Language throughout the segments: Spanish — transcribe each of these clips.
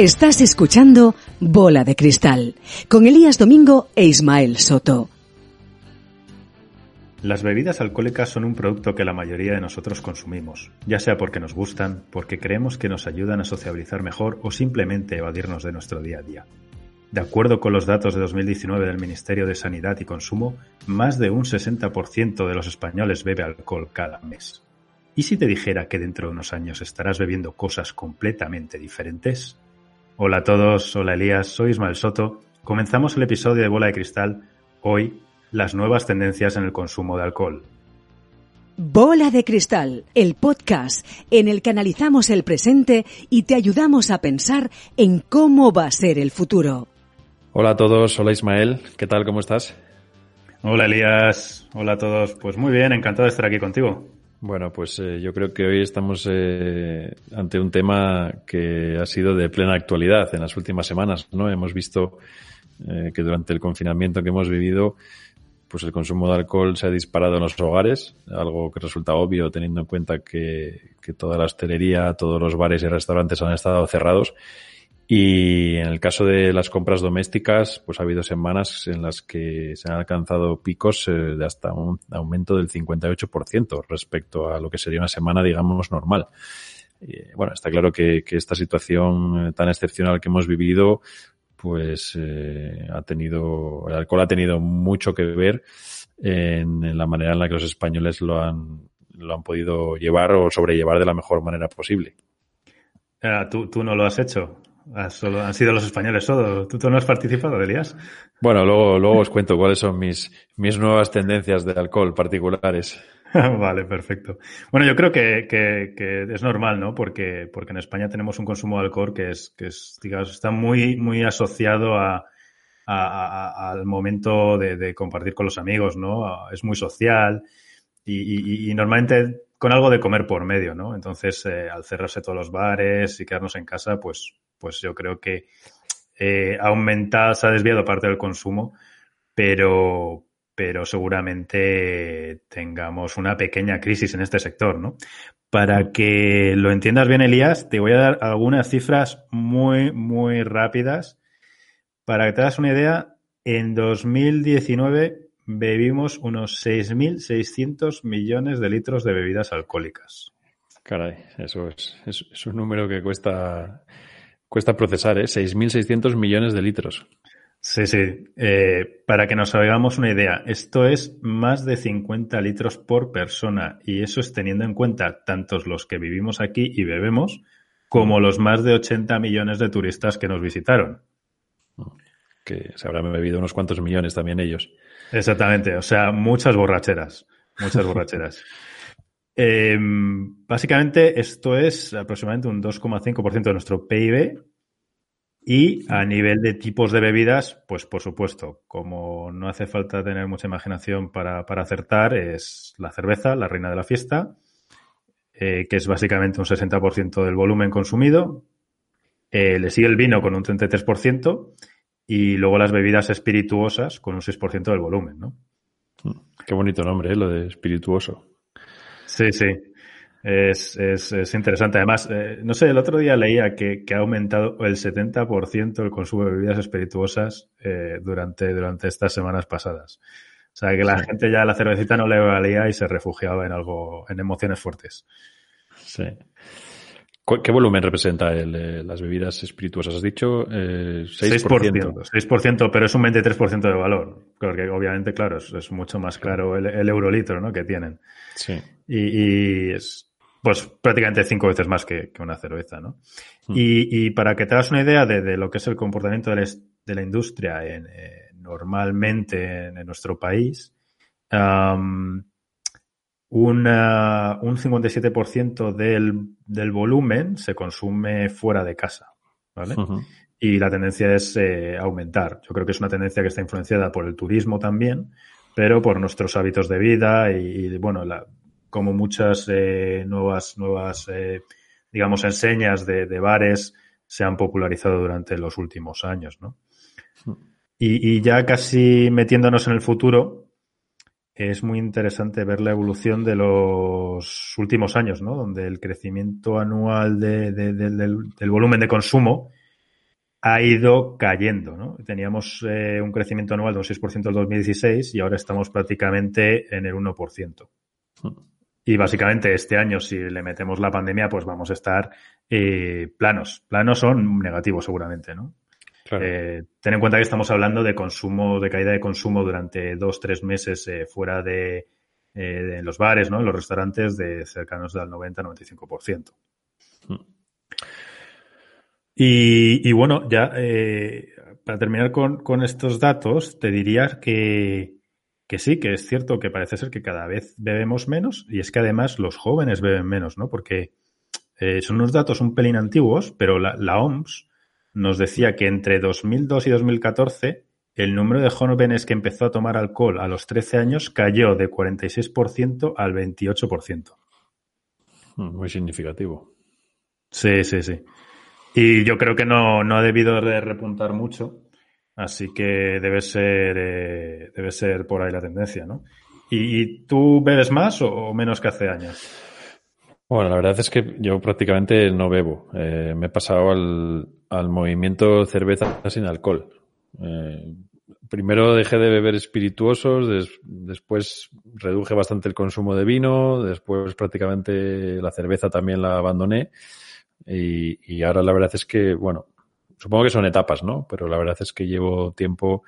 Estás escuchando Bola de Cristal con Elías Domingo e Ismael Soto. Las bebidas alcohólicas son un producto que la mayoría de nosotros consumimos, ya sea porque nos gustan, porque creemos que nos ayudan a sociabilizar mejor o simplemente evadirnos de nuestro día a día. De acuerdo con los datos de 2019 del Ministerio de Sanidad y Consumo, más de un 60% de los españoles bebe alcohol cada mes. ¿Y si te dijera que dentro de unos años estarás bebiendo cosas completamente diferentes? Hola a todos, hola Elías, soy Ismael Soto. Comenzamos el episodio de Bola de Cristal. Hoy, las nuevas tendencias en el consumo de alcohol. Bola de Cristal, el podcast en el que analizamos el presente y te ayudamos a pensar en cómo va a ser el futuro. Hola a todos, hola Ismael, ¿qué tal? ¿Cómo estás? Hola Elías, hola a todos. Pues muy bien, encantado de estar aquí contigo. Bueno, pues eh, yo creo que hoy estamos eh, ante un tema que ha sido de plena actualidad en las últimas semanas, ¿no? Hemos visto eh, que durante el confinamiento que hemos vivido, pues el consumo de alcohol se ha disparado en los hogares, algo que resulta obvio teniendo en cuenta que, que toda la hostelería, todos los bares y restaurantes han estado cerrados y en el caso de las compras domésticas, pues ha habido semanas en las que se han alcanzado picos eh, de hasta un aumento del 58% respecto a lo que sería una semana, digamos, normal. bueno, está claro que, esta situación eh, tan excepcional que hemos vivido, pues eh, ha tenido, el alcohol ha tenido mucho que ver en, la manera en la que los españoles lo han, lo han podido llevar o sobrellevar de la mejor manera posible. Ah, ¿tú, ¿Tú no lo has hecho? Solo, han sido los españoles solo. ¿Tú, no has participado, Elías? Bueno, luego, luego os cuento cuáles son mis, mis nuevas tendencias de alcohol particulares. vale, perfecto. Bueno, yo creo que, que, es normal, ¿no? Porque, porque en España tenemos un consumo de alcohol que es, que es digamos, está muy, muy asociado a, al momento de, compartir con los amigos, ¿no? Es muy social y, y, y normalmente con algo de comer por medio, ¿no? Entonces, eh, al cerrarse todos los bares y quedarnos en casa, pues, pues yo creo que eh, ha aumentado, se ha desviado parte del consumo, pero, pero seguramente tengamos una pequeña crisis en este sector, ¿no? Para que lo entiendas bien, Elías, te voy a dar algunas cifras muy, muy rápidas. Para que te hagas una idea, en 2019 bebimos unos 6.600 millones de litros de bebidas alcohólicas. Caray, eso es, es, un número que cuesta, cuesta procesar, ¿eh? 6.600 millones de litros. Sí, sí. Eh, para que nos hagamos una idea, esto es más de 50 litros por persona y eso es teniendo en cuenta tantos los que vivimos aquí y bebemos como los más de 80 millones de turistas que nos visitaron. Que se habrán bebido unos cuantos millones también ellos. Exactamente, o sea, muchas borracheras, muchas borracheras. Em, básicamente esto es aproximadamente un 2,5% de nuestro PIB y a nivel de tipos de bebidas, pues por supuesto, como no hace falta tener mucha imaginación para, acertar, es la cerveza, la reina de la fiesta, eh, que es básicamente un 60% del volumen consumido. Eh, le sigue el vino con un 33% y luego las bebidas espirituosas con un 6% del volumen, ¿no? Mm, qué bonito nombre, ¿eh? lo de espirituoso. Sí, sí. Es, es, es interesante. Además, eh, no sé, el otro día leía que, que ha aumentado el 70% el consumo de bebidas espirituosas eh, durante, durante estas semanas pasadas. O sea, que la gente ya la cervecita no le valía y se refugiaba en algo, en emociones fuertes. Sí. ¿Qué volumen representa el, las bebidas espirituosas? Has dicho eh, 6%. 6%. pero es un 23% de valor. Porque obviamente, claro, es, mucho más claro el, eurolitro ¿no? que tienen. Sí. Y, es pues prácticamente cinco veces más que, una cerveza, ¿no? Hmm. Y, para que te hagas una idea de, lo que es el comportamiento de la, industria en, eh, normalmente en, nuestro país, una, un 57% del, del volumen se consume fuera de casa, ¿vale? Y la tendencia es eh, aumentar. Yo creo que es una tendencia que está influenciada por el turismo también, pero por nuestros hábitos de vida y, bueno, la, como muchas eh, nuevas, nuevas eh, digamos, enseñas de, de, bares se han popularizado durante los últimos años, ¿no? Y, y ya casi metiéndonos en el futuro, es muy interesante ver la evolución de los últimos años, ¿no? Donde el crecimiento anual del, volumen de consumo ha ido cayendo. ¿no? Teníamos eh, un crecimiento anual de un 6% en 2016 y ahora estamos prácticamente en el 1%. Y básicamente este año, si le metemos la pandemia, pues vamos a estar eh, planos. Planos son negativos seguramente, ¿no? Eh, ten en cuenta que estamos hablando de consumo, de caída de consumo durante dos, tres meses eh, fuera de, de, los bares, ¿no? En los restaurantes de cercanos al 90-95%. Hmm. Y, y, bueno, ya para terminar con, con estos datos, te diría que, que sí, que es cierto que parece ser que cada vez bebemos menos y es que además los jóvenes beben menos, ¿no? Porque eh, son unos datos un pelín antiguos, pero la, OMS nos decía que entre 2002 y 2014 el número de jóvenes que empezó a tomar alcohol a los 13 años cayó de 46% al 28%. Hmm, muy significativo. Sí, sí, sí. Y yo creo que no, no ha debido de repuntar mucho Así que debe ser, eh, debe ser por ahí la tendencia, ¿no? ¿Y, tú bebes más o, menos que hace años? Bueno, la verdad es que yo prácticamente no bebo. Eh, me he pasado al, al, movimiento cerveza sin alcohol. Eh, primero dejé de beber espirituosos, después reduje bastante el consumo de vino, después prácticamente la cerveza también la abandoné. Y, y, ahora la verdad es que, bueno, supongo que son etapas, ¿no? Pero la verdad es que llevo tiempo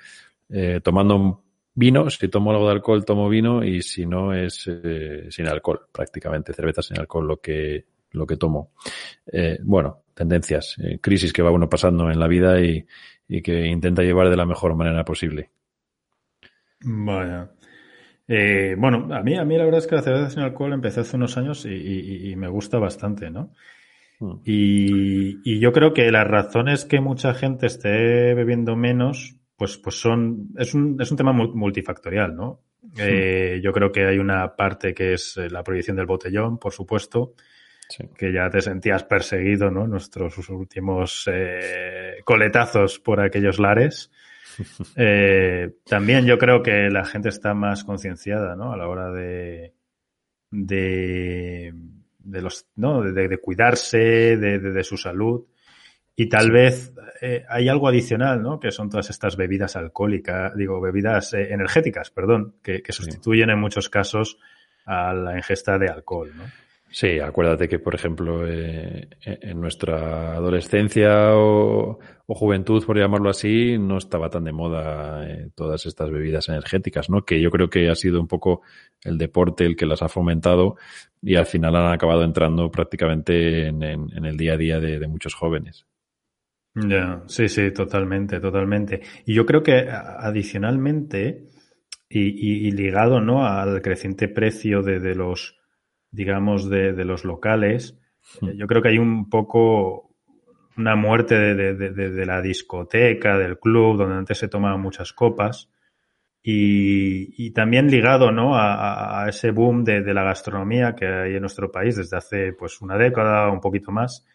eh, tomando vino. Si tomo algo de alcohol, tomo vino y si no es eh, sin alcohol, prácticamente cerveza sin alcohol lo que lo que tomo. Eh, bueno, tendencias, eh, crisis que va uno pasando en la vida y, y, que intenta llevar de la mejor manera posible. Vaya. Eh, bueno, a mí, a mí la verdad es que la cerveza sin alcohol empecé hace unos años y, y, y me gusta bastante, ¿no? Mm. Y, yo creo que las razones que mucha gente esté bebiendo menos, pues, pues son, es un, es un tema multifactorial, ¿no? Eh, yo creo que hay una parte que es eh, la prohibición del botellón, por supuesto, que ya te sentías perseguido, ¿no? Nuestros últimos eh, coletazos por aquellos lares. también yo creo que la gente está más concienciada, ¿no? A la hora de, de de los, ¿no? de, cuidarse, de, de, su salud. Y tal vez eh, hay algo adicional, ¿no? Que son todas estas bebidas alcohólicas, digo, bebidas eh, energéticas, perdón, que, que sustituyen en muchos casos a la ingesta de alcohol, ¿no? Sí, acuérdate que, por ejemplo, eh, en nuestra adolescencia o, juventud, por llamarlo así, no estaba tan de moda eh, todas estas bebidas energéticas, ¿no? Que yo creo que ha sido un poco el deporte el que las ha fomentado y al final han acabado entrando prácticamente en, el día a día de, muchos jóvenes. Ya, sí, sí, totalmente, totalmente. Y yo creo que adicionalmente y, y ligado, ¿no? Al creciente precio de, de los digamos, de, de los locales, hmm. yo creo que hay un poco una muerte de, de, de, la discoteca, del club, donde antes se tomaban muchas copas. Y, y también ligado ¿no? a, a ese boom de, la gastronomía que hay en nuestro país desde hace pues una década o un poquito más,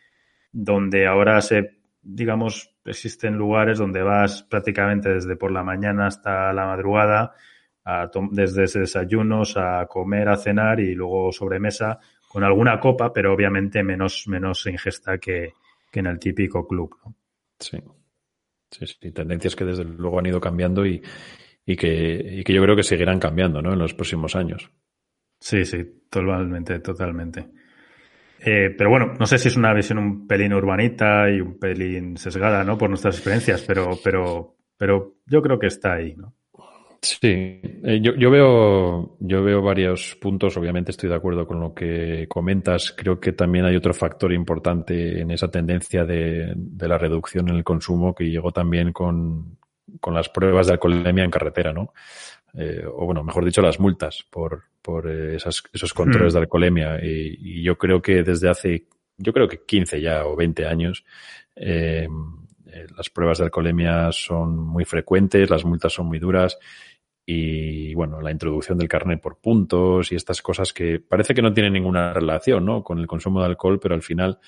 donde ahora se, digamos, existen lugares donde vas prácticamente desde por la mañana hasta la madrugada desde desayunos a comer, a cenar y luego sobremesa con alguna copa, pero obviamente menos, menos ingesta que, que en el típico club. ¿no? Sí. sí. Sí, tendencias que desde luego han ido cambiando y, y, que, y que yo creo que seguirán cambiando ¿no? en los próximos años. Sí, sí, totalmente, totalmente. Eh, pero bueno, no sé si es una visión un pelín urbanita y un pelín sesgada, ¿no? Por nuestras experiencias, pero, pero, pero yo creo que está ahí, ¿no? Sí, eh, yo, yo, veo, yo veo varios puntos. Obviamente estoy de acuerdo con lo que comentas. Creo que también hay otro factor importante en esa tendencia de, de la reducción en el consumo que llegó también con, con las pruebas de alcoholemia en carretera, ¿no? Eh, o bueno, mejor dicho, las multas por, por eh, esas, esos controles mm. de alcoholemia. Y, y, yo creo que desde hace, yo creo que 15 ya o 20 años, eh, eh, las pruebas de alcoholemia son muy frecuentes, las multas son muy duras y bueno, la introducción del carnet por puntos y estas cosas que parece que no tienen ninguna relación ¿no? con el consumo de alcohol, pero al final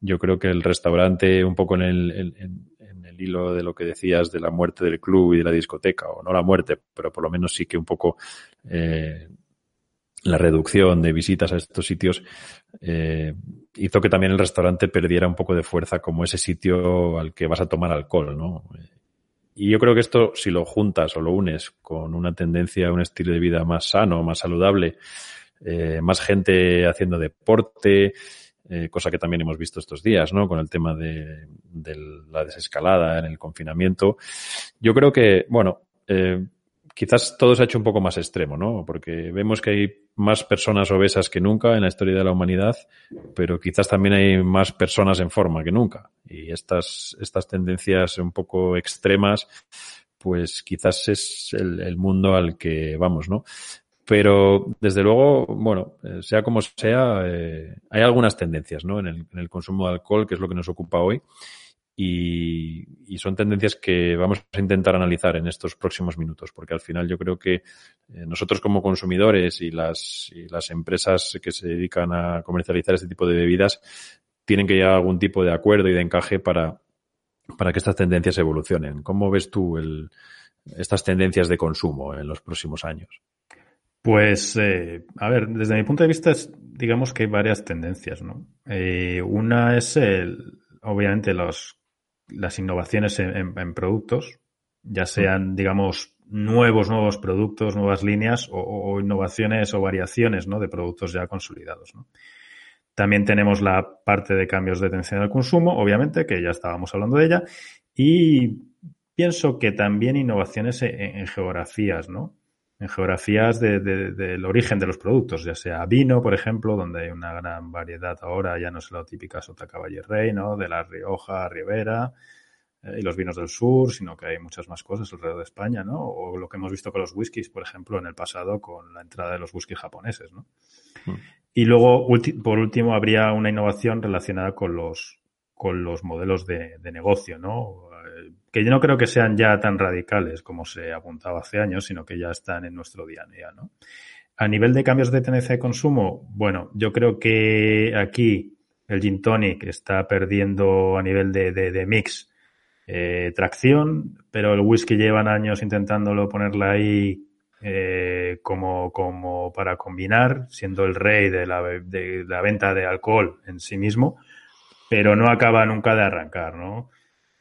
yo creo que el restaurante, un poco en el, en, en el hilo de lo que decías de la muerte del club y de la discoteca, o no la muerte, pero por lo menos sí que un poco eh, la reducción de visitas a estos sitios eh, hizo que también el restaurante perdiera un poco de fuerza como ese sitio al que vas a tomar alcohol, ¿no? Y yo creo que esto, si lo juntas o lo unes con una tendencia a un estilo de vida más sano, más saludable, eh, más gente haciendo deporte, eh, cosa que también hemos visto estos días, ¿no? Con el tema de, de la desescalada en el confinamiento. Yo creo que, bueno, eh, quizás todo se ha hecho un poco más extremo, ¿no? Porque vemos que hay más personas obesas que nunca en la historia de la humanidad, pero quizás también hay más personas en forma que nunca. Y estas, estas tendencias un poco extremas, pues quizás es el, mundo al que vamos, ¿no? Pero desde luego, bueno, eh, sea como sea, eh, hay algunas tendencias, ¿no? En el, en el consumo de alcohol, que es lo que nos ocupa hoy y, son tendencias que vamos a intentar analizar en estos próximos minutos, porque al final yo creo que eh, nosotros como consumidores y las, y las empresas que se dedican a comercializar este tipo de bebidas tienen que llegar a algún tipo de acuerdo y de encaje para, para que estas tendencias evolucionen. ¿Cómo ves tú el, estas tendencias de consumo en los próximos años? Pues, eh, a ver, desde mi punto de vista, es, digamos que hay varias tendencias, ¿no? Eh, una es, el, obviamente, los las innovaciones en, productos, ya sean, digamos, nuevos, nuevos productos, nuevas líneas o, innovaciones o variaciones ¿no? de productos ya consolidados. ¿no? También tenemos la parte de cambios de atención al consumo, obviamente, que ya estábamos hablando de ella, y pienso que también innovaciones en geografías, ¿no? En geografías de, del origen de los productos, ya sea vino, por ejemplo, donde hay una gran variedad ahora, ya no es la típica Sota Caballer Rey, ¿no? De la Rioja, Ribera eh, y los vinos del sur, sino que hay muchas más cosas alrededor de España, ¿no? O lo que hemos visto con los whiskies, por ejemplo, en el pasado con la entrada de los whiskies japoneses, ¿no? Mm. Y luego, por último, habría una innovación relacionada con los, con los modelos de, de negocio, ¿no? Que yo no creo que sean ya tan radicales como se apuntaba hace años, sino que ya están en nuestro día a día, ¿no? A nivel de cambios de tendencia de consumo, bueno, yo creo que aquí el gin tonic está perdiendo a nivel de, de, mix eh, tracción, pero el whisky llevan años intentándolo ponerla ahí eh, como, como para combinar, siendo el rey de la, de la venta de alcohol en sí mismo, pero no acaba nunca de arrancar, ¿no?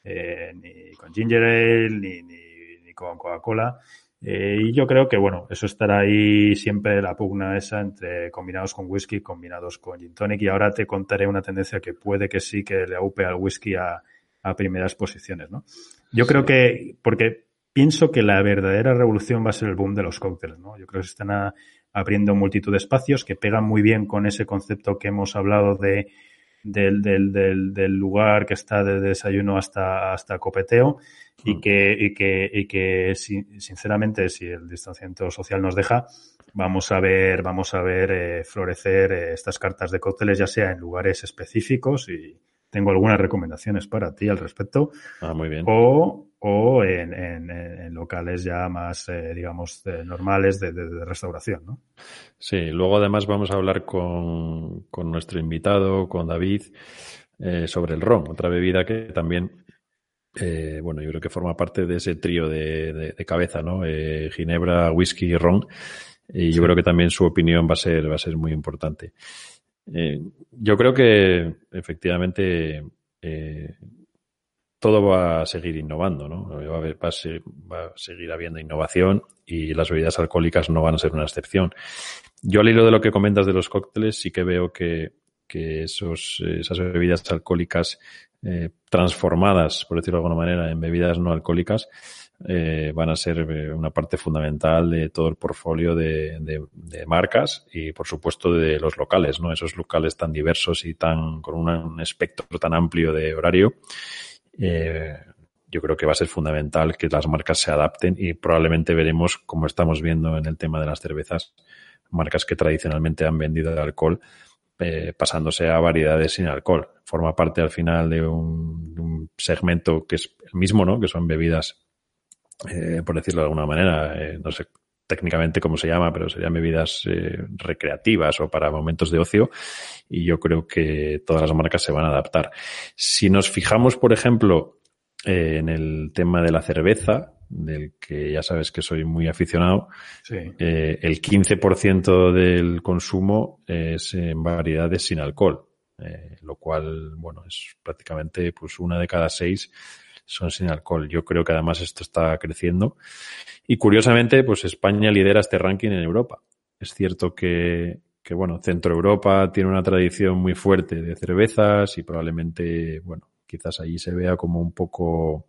Eh, ni con ginger ale, ni, ni, con Coca-Cola. Eh, y yo creo que, bueno, eso estará ahí siempre la pugna esa entre combinados con whisky, combinados con gin tonic. Y ahora te contaré una tendencia que puede que sí que le aupe al whisky a, a primeras posiciones, ¿no? Yo creo que, porque pienso que la verdadera revolución va a ser el boom de los cócteles, ¿no? Yo creo que se están abriendo multitud de espacios que pegan muy bien con ese concepto que hemos hablado de del, del, del, del, lugar que está de desayuno hasta, hasta copeteo y mm. que, y que, y que sinceramente, si el distanciamiento social nos deja, vamos a ver, vamos a ver eh, florecer eh, estas cartas de cócteles, ya sea en lugares específicos y, tengo algunas recomendaciones para ti al respecto. Ah, muy bien. O, o en, en, en locales ya más, eh, digamos, normales de, de, de, restauración, ¿no? Sí, luego además vamos a hablar con, con nuestro invitado, con David, eh, sobre el ron, otra bebida que también, eh, bueno, yo creo que forma parte de ese trío de, de cabeza, ¿no? Eh, ginebra, whisky y ron. Y yo creo que también su opinión va a ser, va a ser muy importante. Eh, yo creo que efectivamente eh, todo va a seguir innovando, ¿no? Va a, va, a seguir habiendo innovación y las bebidas alcohólicas no van a ser una excepción. Yo al hilo de lo que comentas de los cócteles sí que veo que, que esos, esas bebidas alcohólicas eh, transformadas, por decirlo de alguna manera, en bebidas no alcohólicas, eh, van a ser eh, una parte fundamental de todo el portfolio de, marcas y, por supuesto, de los locales, ¿no? Esos locales tan diversos y tan, con un espectro tan amplio de horario. Eh, yo creo que va a ser fundamental que las marcas se adapten y probablemente veremos, como estamos viendo en el tema de las cervezas, marcas que tradicionalmente han vendido alcohol, eh, pasándose a variedades sin alcohol. Forma parte al final de un, segmento que es el mismo, ¿no? Que son bebidas eh, por decirlo de alguna manera, eh, no sé técnicamente cómo se llama, pero serían bebidas eh, recreativas o para momentos de ocio y yo creo que todas las marcas se van a adaptar. Si nos fijamos, por ejemplo, en el tema de la cerveza, del que ya sabes que soy muy aficionado, eh, el 15% del consumo es en variedades sin alcohol, eh, lo cual, bueno, es prácticamente pues una de cada seis son sin alcohol. Yo creo que además esto está creciendo. Y curiosamente, pues España lidera este ranking en Europa. Es cierto que, que bueno, Centro Europa tiene una tradición muy fuerte de cervezas y probablemente, bueno, quizás allí se vea como un poco,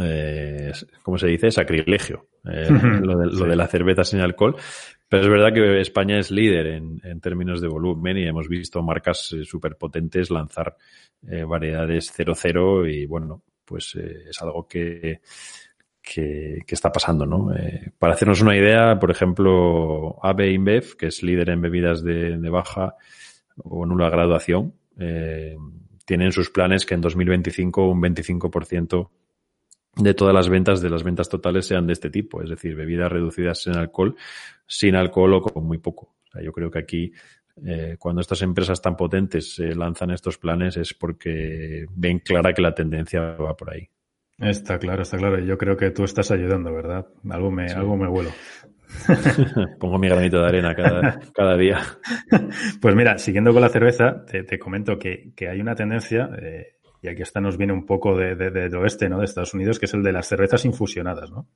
eh, ¿cómo se dice? Sacrilegio, eh, lo, de, la cerveza sin alcohol. Pero es verdad que España es líder en, en términos de volumen y hemos visto marcas eh, súper potentes lanzar eh, variedades 0-0 y bueno, pues eh, es algo que, que, está pasando, ¿no? Eh, para hacernos una idea, por ejemplo, AB InBev, que es líder en bebidas de, baja o nula graduación, eh, tienen sus planes que en 2025 un 25% de todas las ventas, de las ventas totales sean de este tipo, es decir, bebidas reducidas en alcohol, sin alcohol o con muy poco. yo creo que aquí eh, cuando estas empresas tan potentes lanzan estos planes es porque ven clara que la tendencia va por ahí. Está claro, está claro. Yo creo que tú estás ayudando, ¿verdad? Algo me, algo me vuelo. Pongo mi granito de arena cada, cada día. Pues mira, siguiendo con la cerveza, te, comento que, que, hay una tendencia, eh, y aquí esta nos viene un poco de, de, del oeste, ¿no? De Estados Unidos, que es el de las cervezas infusionadas, ¿no?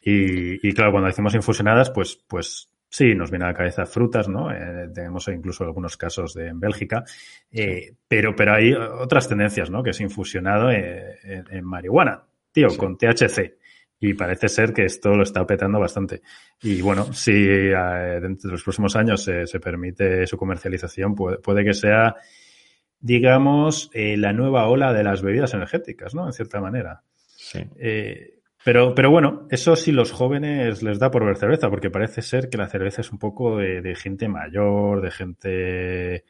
y, y, claro, cuando decimos infusionadas, pues, pues Sí, nos viene a la cabeza frutas, ¿no? Eh, tenemos incluso algunos casos de, en Bélgica, eh, pero, pero hay otras tendencias, ¿no? Que es infusionado eh, en, marihuana, tío, con THC. Y parece ser que esto lo está petando bastante. Y bueno, si dentro de los próximos años se permite su comercialización, puede, puede que sea, digamos, la nueva ola de las bebidas energéticas, ¿no? En cierta manera. Sí. Pero, pero bueno, eso sí los jóvenes les da por ver cerveza, porque parece ser que la cerveza es un poco de, gente mayor, de gente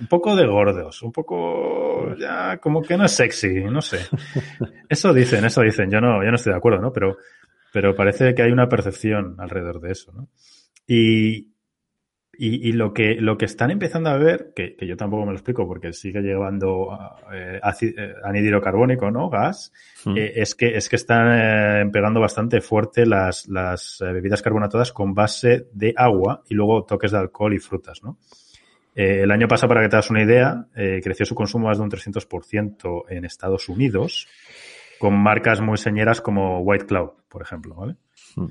un poco de gordos, un poco ya como que no es sexy, no sé. Eso dicen, eso dicen. Yo no, yo no estoy de acuerdo, ¿no? Pero, pero parece que hay una percepción alrededor de eso, ¿no? Y, y, y, lo, que, lo que están empezando a ver, que, que yo tampoco me lo explico porque sigue llevando eh, eh anhídrido carbónico, ¿no? Gas, mm. eh, es, que, es que están eh, pegando bastante fuerte las, las bebidas carbonatadas con base de agua y luego toques de alcohol y frutas, ¿no? el año pasado, para que te das una idea, creció su consumo más de un 300% en Estados Unidos, con marcas muy señeras como White Cloud, por ejemplo, ¿vale? Mm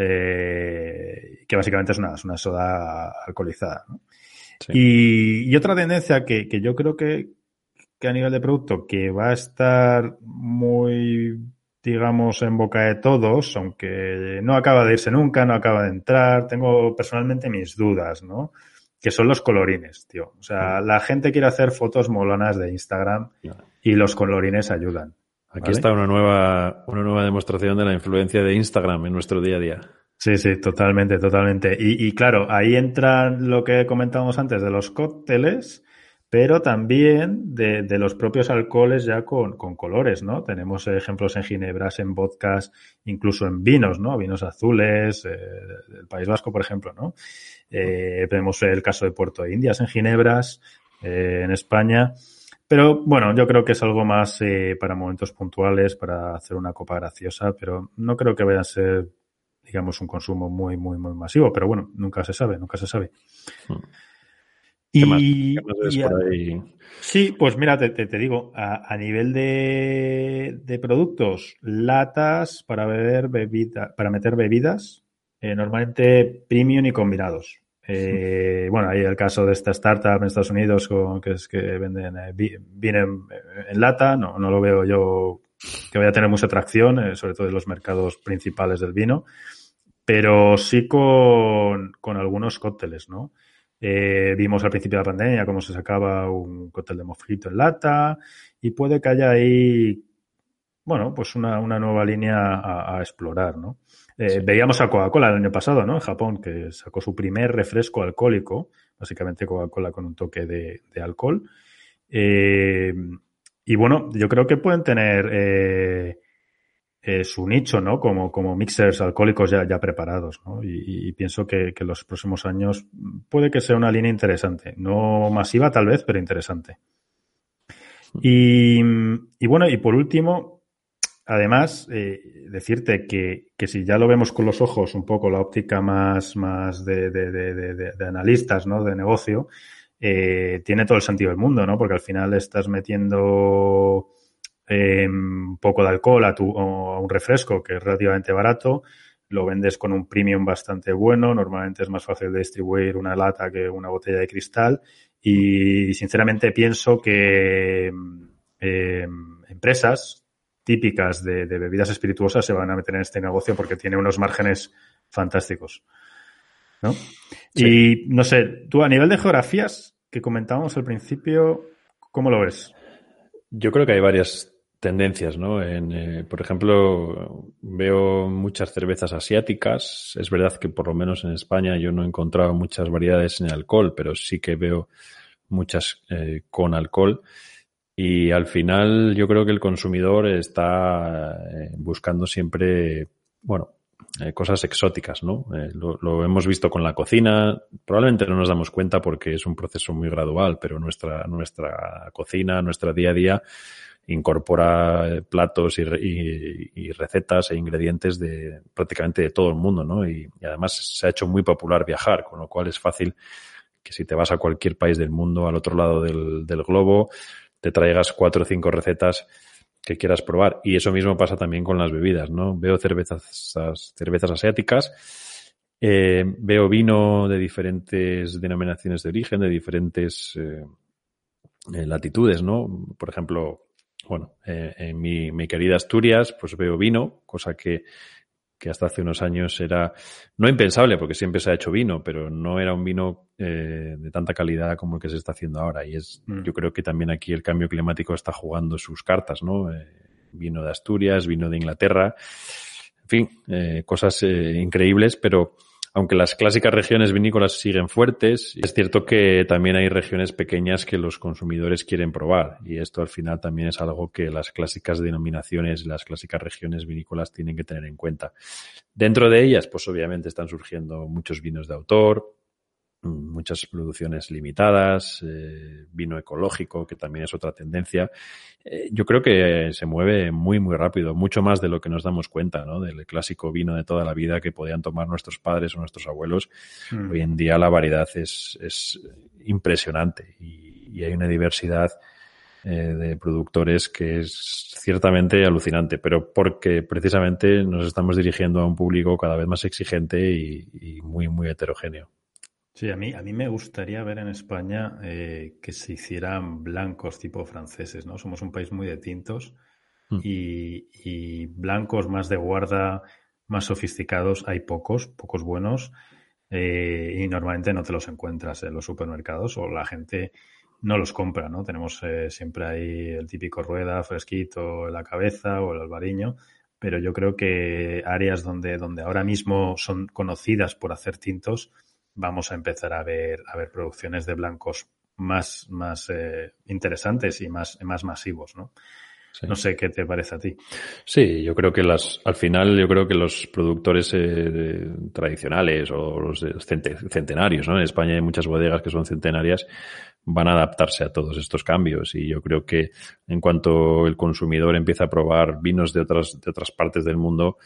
eh, que básicamente es una, una soda alcoholizada. ¿no? Y, y, otra tendencia que, que yo creo que, que, a nivel de producto que va a estar muy, digamos, en boca de todos, aunque no acaba de irse nunca, no acaba de entrar, tengo personalmente mis dudas, ¿no? Que son los colorines, tío. O sea, la gente quiere hacer fotos molonas de Instagram y los colorines ayudan. Aquí está una nueva, una nueva demostración de la influencia de Instagram en nuestro día a día. Sí, sí, totalmente, totalmente. Y, y claro, ahí entra lo que comentábamos antes de los cócteles, pero también de, de los propios alcoholes ya con, con, colores, ¿no? Tenemos ejemplos en ginebras, en vodkas, incluso en vinos, ¿no? Vinos azules, eh, del País Vasco, por ejemplo, ¿no? Eh, tenemos el caso de Puerto de Indias en ginebras, eh, en España. Pero bueno, yo creo que es algo más eh, para momentos puntuales, para hacer una copa graciosa, pero no creo que vaya a ser, digamos, un consumo muy, muy, muy masivo. Pero bueno, nunca se sabe, nunca se sabe. Hmm. Y, sí, pues mira, te, te, digo, a, a nivel de, de, productos, latas para beber bebida, para meter bebidas, eh, normalmente premium y combinados. Eh, bueno, hay el caso de esta startup en Estados Unidos con, que es que venden eh, vienen en lata. No, no lo veo yo que vaya a tener mucha atracción, eh, sobre todo en los mercados principales del vino, pero sí con, con algunos cócteles, ¿no? Eh, vimos al principio de la pandemia cómo se sacaba un cóctel de mojito en lata y puede que haya ahí, bueno, pues una, una nueva línea a, a explorar, ¿no? Eh, veíamos a Coca-Cola el año pasado, ¿no? En Japón, que sacó su primer refresco alcohólico, básicamente Coca-Cola con un toque de, de alcohol. Eh, y bueno, yo creo que pueden tener eh, eh, su nicho, ¿no? Como, como mixers alcohólicos ya, ya preparados, ¿no? Y, y pienso que, que los próximos años puede que sea una línea interesante. No masiva tal vez, pero interesante. Y, y bueno, y por último, además, eh, decirte que, que, si ya lo vemos con los ojos, un poco la óptica más, más de, de, de, de analistas, ¿no? De negocio, eh, tiene todo el sentido del mundo, ¿no? Porque al final estás metiendo eh, un poco de alcohol a, tu, a un refresco que es relativamente barato, lo vendes con un premium bastante bueno, normalmente es más fácil de distribuir una lata que una botella de cristal y sinceramente pienso que empresas típicas de, de, bebidas espirituosas se van a meter en este negocio porque tiene unos márgenes fantásticos. ¿no? Sí. Y no sé, tú a nivel de geografías que comentábamos al principio, ¿cómo lo ves? Yo creo que hay varias tendencias, ¿no? En, eh, por ejemplo, veo muchas cervezas asiáticas. Es verdad que por lo menos en España yo no he encontrado muchas variedades en alcohol, pero sí que veo muchas eh, con alcohol. Y al final yo creo que el consumidor está eh, buscando siempre, bueno, eh, cosas exóticas, ¿no? Eh, lo, hemos visto con la cocina. Probablemente no nos damos cuenta porque es un proceso muy gradual, pero nuestra, nuestra cocina, nuestra día a día, incorpora platos y, y, y, recetas e ingredientes de prácticamente de todo el mundo, ¿no? Y, y, además se ha hecho muy popular viajar, con lo cual es fácil que si te vas a cualquier país del mundo, al otro lado del, del globo, te traigas cuatro o cinco recetas que quieras probar. Y eso mismo pasa también con las bebidas, ¿no? Veo cervezas, cervezas asiáticas, eh, veo vino de diferentes denominaciones de origen, de diferentes eh, latitudes, ¿no? Por ejemplo, bueno, eh, en mi, mi, querida Asturias, pues veo vino, cosa que que hasta hace unos años era no impensable porque siempre se ha hecho vino, pero no era un vino eh, de tanta calidad como el que se está haciendo ahora. Y es, mm. yo creo que también aquí el cambio climático está jugando sus cartas, ¿no? Eh, vino de Asturias, vino de Inglaterra, en fin, eh, cosas eh, increíbles, pero aunque las clásicas regiones vinícolas siguen fuertes, es cierto que también hay regiones pequeñas que los consumidores quieren probar y esto al final también es algo que las clásicas denominaciones, las clásicas regiones vinícolas tienen que tener en cuenta. Dentro de ellas, pues obviamente están surgiendo muchos vinos de autor, muchas producciones limitadas, eh, vino ecológico, que también es otra tendencia. Eh, yo creo que se mueve muy, muy rápido, mucho más de lo que nos damos cuenta, ¿no? Del clásico vino de toda la vida que podían tomar nuestros padres o nuestros abuelos. Mm. Hoy en día la variedad es, es impresionante y, y, hay una diversidad eh, de productores que es ciertamente alucinante, pero porque precisamente nos estamos dirigiendo a un público cada vez más exigente y, y muy, muy heterogéneo. Sí, a mí, a mí me gustaría ver en España eh, que se hicieran blancos tipo franceses, ¿no? Somos un país muy de tintos mm. y, y, blancos más de guarda, más sofisticados, hay pocos, pocos buenos eh, y normalmente no te los encuentras en los supermercados o la gente no los compra, ¿no? Tenemos eh, siempre ahí el típico rueda fresquito en la cabeza o el albariño, pero yo creo que áreas donde, donde ahora mismo son conocidas por hacer tintos, vamos a empezar a ver, a ver producciones de blancos más, más eh, interesantes y más, más masivos, ¿no? Sí. No sé qué te parece a ti. Sí, yo creo que las, al final, yo creo que los productores eh, tradicionales o los centenarios, ¿no? En España hay muchas bodegas que son centenarias, van a adaptarse a todos estos cambios y yo creo que en cuanto el consumidor empieza a probar vinos de otras, de otras partes del mundo,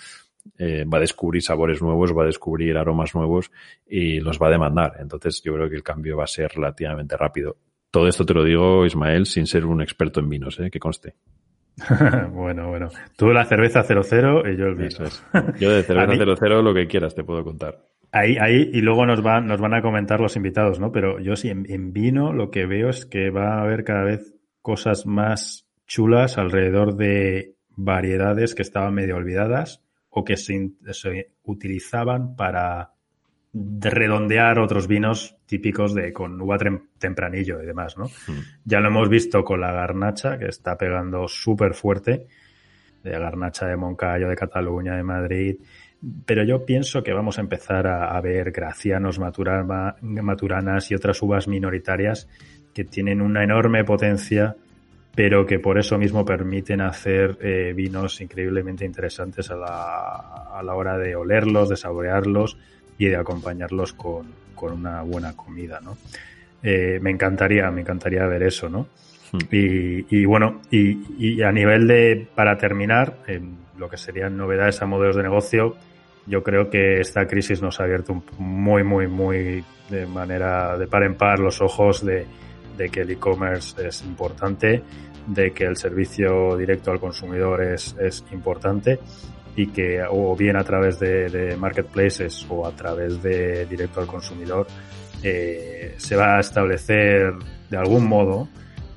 eh, va a descubrir sabores nuevos, va a descubrir aromas nuevos y los va a demandar. Entonces yo creo que el cambio va a ser relativamente rápido. Todo esto te lo digo, Ismael, sin ser un experto en vinos, ¿eh? que conste. bueno, bueno. Tú la cerveza 00 y yo el vino. Eso es. Yo de cerveza 00 lo que quieras te puedo contar. Ahí, ahí, y luego nos van, nos van a comentar los invitados, ¿no? Pero yo sí, en, en vino lo que veo es que va a haber cada vez cosas más chulas alrededor de variedades que estaban medio olvidadas o que se, se utilizaban para redondear otros vinos típicos de con uva tempranillo y demás, ¿no? Mm. Ya lo hemos visto con la garnacha, que está pegando súper fuerte, de garnacha de Moncayo, de Cataluña, de Madrid, pero yo pienso que vamos a empezar a, a ver gracianos, maturana, maturanas y otras uvas minoritarias que tienen una enorme potencia pero que por eso mismo permiten hacer eh, vinos increíblemente interesantes a la, a la, hora de olerlos, de saborearlos y de acompañarlos con, con una buena comida, ¿no? Eh, me encantaría, me encantaría ver eso, ¿no? Hmm. Y, bueno, y, a nivel de, para terminar, lo que serían novedades a modelos de negocio, yo creo que esta crisis nos ha abierto muy, muy, muy de manera de par en par los ojos de, que el e-commerce es importante, de que el servicio directo al consumidor es, es importante y que o bien a través de, marketplaces o a través de directo al consumidor eh, se va a establecer de algún modo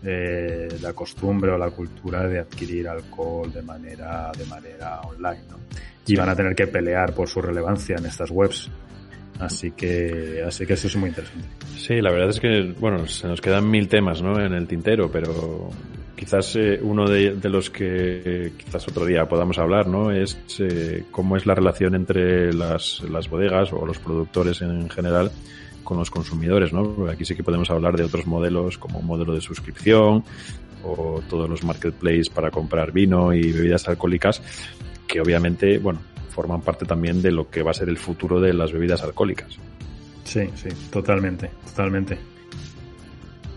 eh, la costumbre o la cultura de adquirir alcohol de manera de manera online ¿no? y van a tener que pelear por su relevancia en estas webs así que así que eso es muy interesante sí la verdad es que bueno se nos quedan mil temas ¿no? en el tintero pero Quizás eh, uno de, los que eh, quizás otro día podamos hablar, ¿no? Es eh, cómo es la relación entre las, las bodegas o los productores en general con los consumidores, ¿no? aquí sí que podemos hablar de otros modelos como un modelo de suscripción o todos los marketplaces para comprar vino y bebidas alcohólicas que obviamente, bueno, forman parte también de lo que va a ser el futuro de las bebidas alcohólicas. Sí, sí, totalmente, totalmente.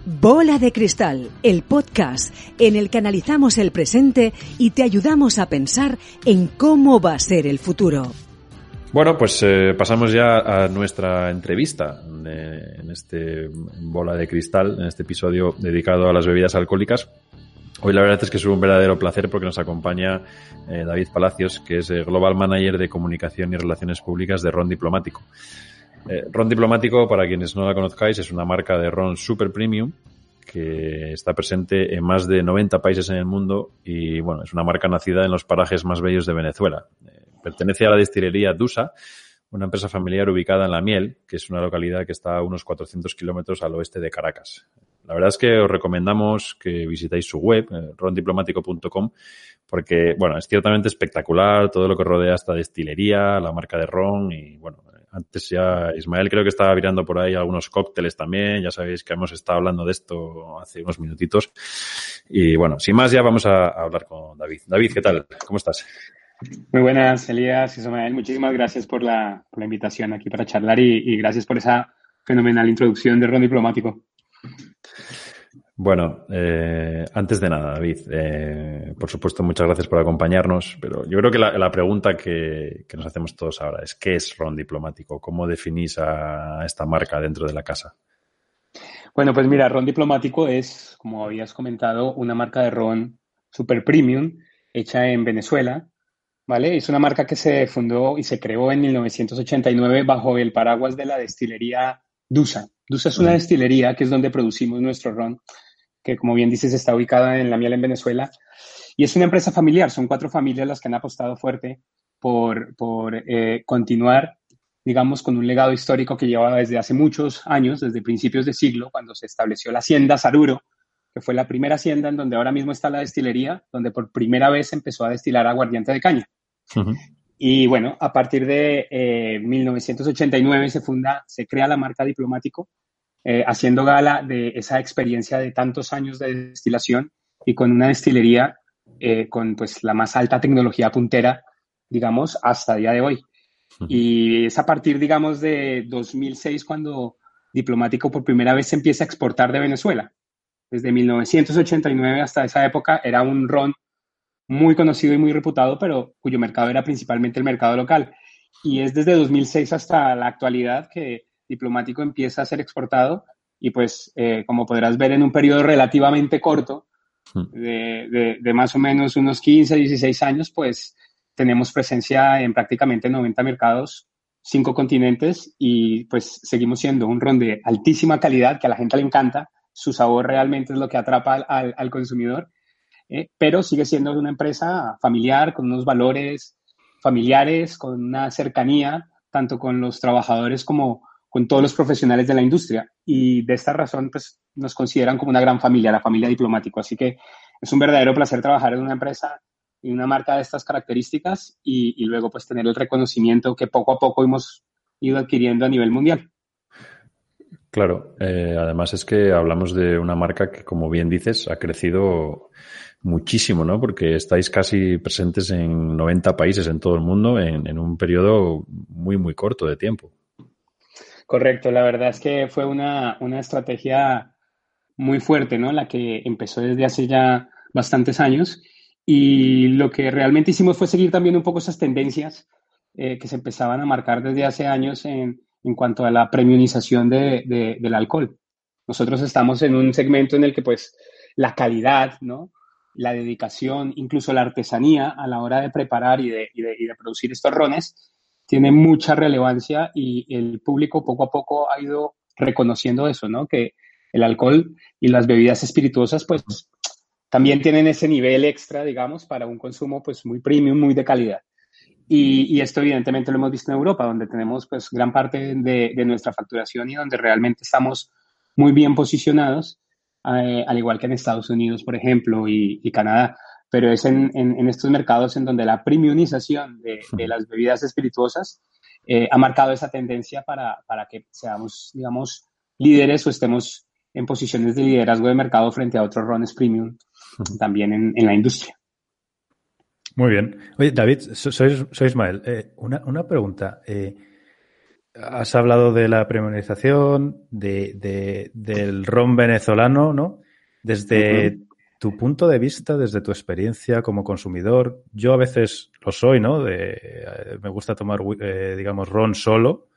Bola de Cristal, el podcast en el que analizamos el presente y te ayudamos a pensar en cómo va a ser el futuro. Bueno, pues eh, pasamos ya a nuestra entrevista en este Bola de Cristal, en este episodio dedicado a las bebidas alcohólicas. Hoy la verdad es que es un verdadero placer porque nos acompaña eh, David Palacios, que es el Global Manager de Comunicación y Relaciones Públicas de Ron Diplomático. Eh, ron Diplomático, para quienes no la conozcáis, es una marca de ron super premium que está presente en más de 90 países en el mundo y, bueno, es una marca nacida en los parajes más bellos de Venezuela. Eh, pertenece a la destilería Dusa, una empresa familiar ubicada en La Miel, que es una localidad que está a unos 400 kilómetros al oeste de Caracas. La verdad es que os recomendamos que visitéis su web, eh, rondiplomático.com, porque, bueno, es ciertamente espectacular todo lo que rodea esta destilería, la marca de ron y, bueno, antes ya Ismael creo que estaba mirando por ahí algunos cócteles también. Ya sabéis que hemos estado hablando de esto hace unos minutitos. Y bueno, sin más ya vamos a, hablar con David. David, ¿qué tal? ¿Cómo estás? Muy buenas, Elías y Ismael. Muchísimas gracias por la, invitación aquí para charlar y, y, gracias por esa fenomenal introducción de Ron Diplomático. Bueno, eh, antes de nada, David, eh, por supuesto, muchas gracias por acompañarnos, pero yo creo que la, pregunta que, nos hacemos todos ahora es, ¿qué es ron diplomático? ¿Cómo definís a esta marca dentro de la casa? Bueno, pues mira, ron diplomático es, como habías comentado, una marca de ron super premium hecha en Venezuela, ¿vale? Es una marca que se fundó y se creó en 1989 bajo el paraguas de la destilería Dusa. Dusa es una destilería que es donde producimos nuestro ron que como bien dices está ubicada en La Miel en Venezuela. Y es una empresa familiar, son cuatro familias las que han apostado fuerte por, por eh, continuar, digamos, con un legado histórico que lleva desde hace muchos años, desde principios de siglo, cuando se estableció la hacienda Saruro, que fue la primera hacienda en donde ahora mismo está la destilería, donde por primera vez empezó a destilar aguardiente de caña. Y bueno, a partir de 1989 eh, se funda, se crea la marca Diplomático, eh, haciendo gala de esa experiencia de tantos años de destilación y con una destilería eh, con pues la más alta tecnología puntera, digamos, hasta el día de hoy. Y es a partir, digamos, de 2006 cuando Diplomático por primera vez se empieza a exportar de Venezuela. Desde 1989 hasta esa época era un ron muy conocido y muy reputado, pero cuyo mercado era principalmente el mercado local. Y es desde 2006 hasta la actualidad que diplomático empieza a ser exportado y pues eh, como podrás ver en un periodo relativamente corto hmm. de, de, más o menos unos 15, 16 años, pues tenemos presencia en prácticamente 90 mercados, cinco continentes y pues seguimos siendo un ron de altísima calidad que a la gente le encanta, su sabor realmente es lo que atrapa al, al consumidor, eh, pero sigue siendo una empresa familiar con unos valores familiares, con una cercanía tanto con los trabajadores como con todos los profesionales de la industria y de esta razón pues nos consideran como una gran familia, la familia diplomático. Así que es un verdadero placer trabajar en una empresa y una marca de estas características y, luego pues tener el reconocimiento que poco a poco hemos ido adquiriendo a nivel mundial. Claro, eh, además es que hablamos de una marca que, como bien dices, ha crecido muchísimo, ¿no? Porque estáis casi presentes en 90 países en todo el mundo en un periodo muy, muy corto de tiempo. Correcto, la verdad es que fue una, estrategia muy fuerte, ¿no? La que empezó desde hace ya bastantes años. Y lo que realmente hicimos fue seguir también un poco esas tendencias eh, que se empezaban a marcar desde hace años en, en cuanto a la premiumización de, del alcohol. Nosotros estamos en un segmento en el que pues la calidad, ¿no? la dedicación, incluso la artesanía a la hora de preparar y de, y de, y de producir estos rones tiene mucha relevancia y el público poco a poco ha ido reconociendo eso, ¿no? Que el alcohol y las bebidas espirituosas, pues, también tienen ese nivel extra, digamos, para un consumo, pues, muy premium, muy de calidad. Y, y esto, evidentemente, lo hemos visto en Europa, donde tenemos, pues, gran parte de, de nuestra facturación y donde realmente estamos muy bien posicionados, eh, al igual que en Estados Unidos, por ejemplo, y, y Canadá. Pero es en, en, estos mercados en donde la premiumización de, de las bebidas espirituosas eh, ha marcado esa tendencia para, para, que seamos, digamos, líderes o estemos en posiciones de liderazgo de mercado frente a otros rones premium también en, en la industria. Muy bien. Oye, David, soy, soy Ismael. Eh, una, una, pregunta. Eh, has hablado de la premiumización, de, de, del ron venezolano, ¿no? Desde uh -huh tu punto de vista, desde tu experiencia como consumidor, yo a veces lo soy, ¿no? De, eh, me gusta tomar, eh, digamos, ron solo,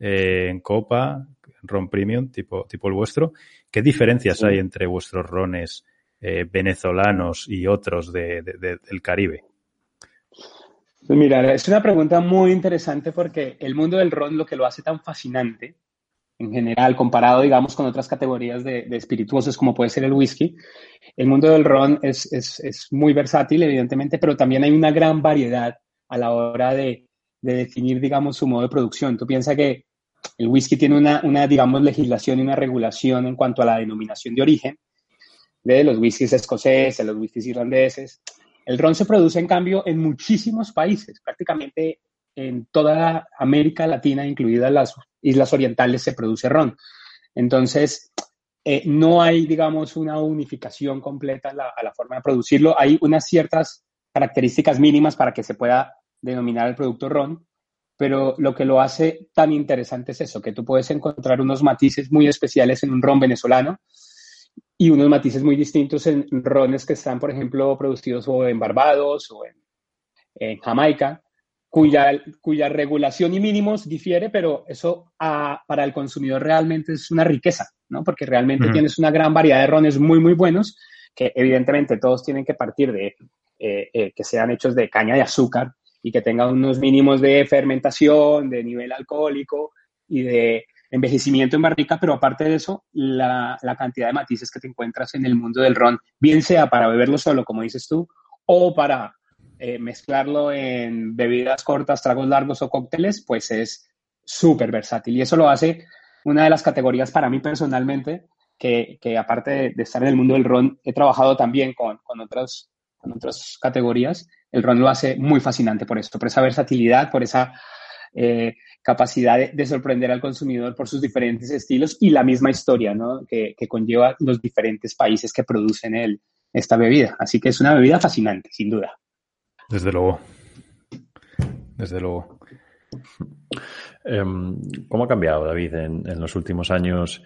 eh, en copa, ron premium, tipo, tipo el vuestro. ¿Qué diferencias sí. hay entre vuestros rones eh, venezolanos y otros de, de, de, del Caribe? Pues mira, es una pregunta muy interesante porque el mundo del ron lo que lo hace tan fascinante en general, comparado, digamos, con otras categorías de, espirituosos como puede ser el whisky. El mundo del ron es, es, es, muy versátil, evidentemente, pero también hay una gran variedad a la hora de, de definir, digamos, su modo de producción. Tú piensas que el whisky tiene una, una, digamos, legislación y una regulación en cuanto a la denominación de origen de los whiskies escoceses, los whiskies irlandeses. El ron se produce, en cambio, en muchísimos países, prácticamente en toda América Latina, incluidas las islas orientales, se produce ron. Entonces, eh, no hay, digamos, una unificación completa a la, a la, forma de producirlo. Hay unas ciertas características mínimas para que se pueda denominar el producto ron, pero lo que lo hace tan interesante es eso, que tú puedes encontrar unos matices muy especiales en un ron venezolano y unos matices muy distintos en rones que están, por ejemplo, producidos o en Barbados o en, en Jamaica cuya, cuya regulación y mínimos difiere, pero eso a, para el consumidor realmente es una riqueza, ¿no? Porque realmente uh -huh. tienes una gran variedad de rones muy, muy buenos, que evidentemente todos tienen que partir de eh, eh, que sean hechos de caña de azúcar y que tengan unos mínimos de fermentación, de nivel alcohólico y de envejecimiento en barrica, pero aparte de eso, la, la cantidad de matices que te encuentras en el mundo del ron, bien sea para beberlo solo, como dices tú, o para eh, mezclarlo en bebidas cortas, tragos largos o cócteles, pues es súper versátil. Y eso lo hace una de las categorías para mí personalmente, que, que aparte de, estar en el mundo del ron, he trabajado también con, con, otras, con otras categorías. El ron lo hace muy fascinante por esto, por esa versatilidad, por esa eh, capacidad de, de, sorprender al consumidor por sus diferentes estilos y la misma historia ¿no? que, que conlleva los diferentes países que producen el, esta bebida. Así que es una bebida fascinante, sin duda. Desde luego. Desde luego. Um, ¿Cómo ha cambiado, David, en, en los últimos años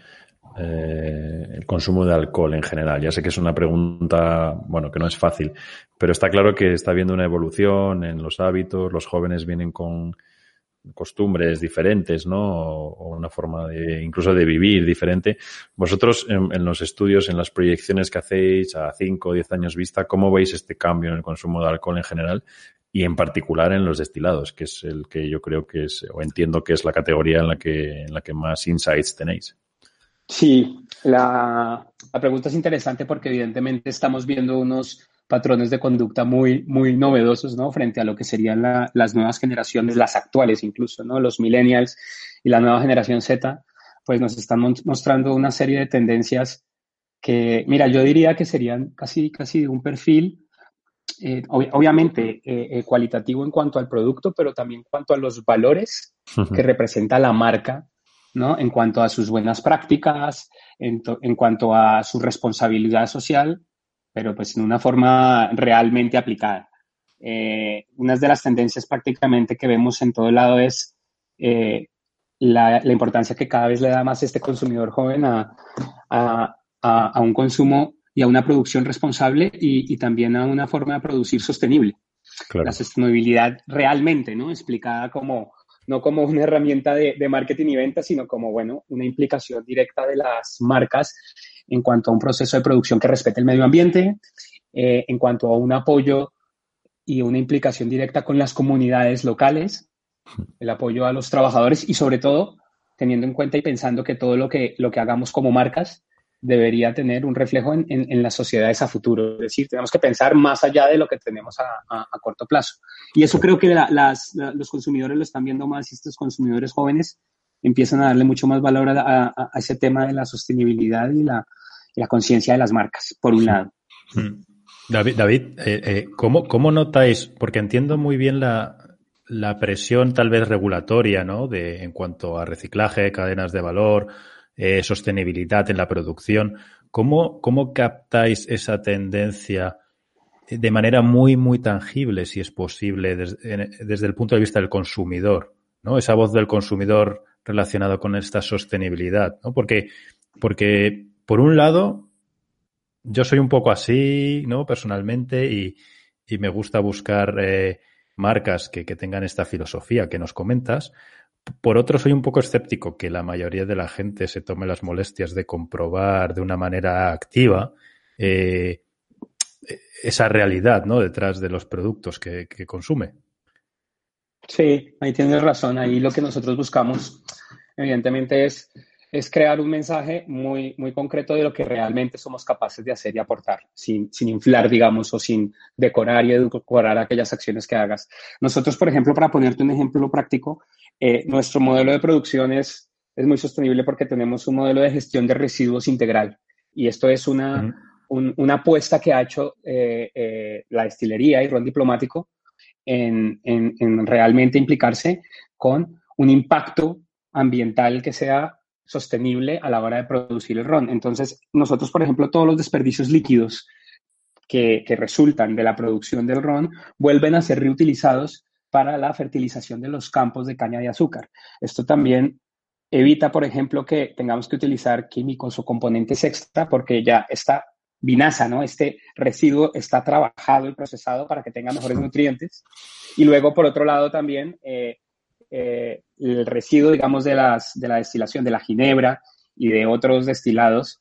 eh, el consumo de alcohol en general? Ya sé que es una pregunta, bueno, que no es fácil, pero está claro que está habiendo una evolución en los hábitos, los jóvenes vienen con costumbres diferentes, ¿no? O, una forma de, incluso de vivir diferente. Vosotros, en, en, los estudios, en las proyecciones que hacéis a 5 o 10 años vista, ¿cómo veis este cambio en el consumo de alcohol en general y en particular en los destilados, que es el que yo creo que es, o entiendo que es la categoría en la que, en la que más insights tenéis? Sí, la, la pregunta es interesante porque evidentemente estamos viendo unos patrones de conducta muy, muy novedosos, ¿no? Frente a lo que serían la, las nuevas generaciones, las actuales incluso, ¿no? Los millennials y la nueva generación Z, pues nos están mostrando una serie de tendencias que, mira, yo diría que serían casi, casi de un perfil, eh, ob obviamente eh, eh, cualitativo en cuanto al producto, pero también en cuanto a los valores uh -huh. que representa la marca, ¿no? En cuanto a sus buenas prácticas, en, en cuanto a su responsabilidad social pero pues en una forma realmente aplicada. Eh, una de las tendencias prácticamente que vemos en todo lado es eh, la, la, importancia que cada vez le da más este consumidor joven a, a, a, un consumo y a una producción responsable y, también a una forma de producir sostenible. La sostenibilidad realmente, ¿no? Explicada como, no como una herramienta de, marketing y venta, sino como, bueno, una implicación directa de las marcas en cuanto a un proceso de producción que respete el medio ambiente, eh, en cuanto a un apoyo y una implicación directa con las comunidades locales, el apoyo a los trabajadores y sobre todo teniendo en cuenta y pensando que todo lo que, lo que hagamos como marcas debería tener un reflejo en, en, las sociedades a futuro. Es decir, tenemos que pensar más allá de lo que tenemos a, a, corto plazo. Y eso creo que las, los consumidores lo están viendo más y estos consumidores jóvenes empiezan a darle mucho más valor a, a ese tema de la sostenibilidad y la, la conciencia de las marcas, por un lado. Mm. David, David eh, eh, ¿cómo, ¿cómo, notáis? Porque entiendo muy bien la, la presión tal vez regulatoria, ¿no? De, en cuanto a reciclaje, cadenas de valor, eh, sostenibilidad en la producción. ¿Cómo, ¿Cómo captáis esa tendencia de manera muy, muy tangible, si es posible, desde, el punto de vista del consumidor? ¿no? Esa voz del consumidor relacionado con esta sostenibilidad, ¿no? Porque, porque por un lado, yo soy un poco así, ¿no? Personalmente y, y me gusta buscar eh, marcas que, que, tengan esta filosofía que nos comentas, por otro, soy un poco escéptico que la mayoría de la gente se tome las molestias de comprobar de una manera activa eh, esa realidad ¿no? detrás de los productos que, consume. Sí, ahí tienes razón. Ahí lo que nosotros buscamos, evidentemente, es, es crear un mensaje muy, muy concreto de lo que realmente somos capaces de hacer y aportar, sin, sin inflar, digamos, o sin decorar y decorar aquellas acciones que hagas. Nosotros, por ejemplo, para ponerte un ejemplo práctico, eh, nuestro modelo de producción es, es muy sostenible porque tenemos un modelo de gestión de residuos integral. Y esto es una, una apuesta que ha hecho eh, eh, la destilería y Ron Diplomático en, en, en realmente implicarse con un impacto ambiental que sea sostenible a la hora de producir el ron. Entonces, nosotros, por ejemplo, todos los desperdicios líquidos que, resultan de la producción del ron vuelven a ser reutilizados para la fertilización de los campos de caña de azúcar. Esto también evita, por ejemplo, que tengamos que utilizar químicos o componentes extra porque ya está vinaza, ¿no? Este residuo está trabajado y procesado para que tenga mejores nutrientes. Y luego, por otro lado, también eh, eh, el residuo, digamos, de, las, de la destilación de la ginebra y de otros destilados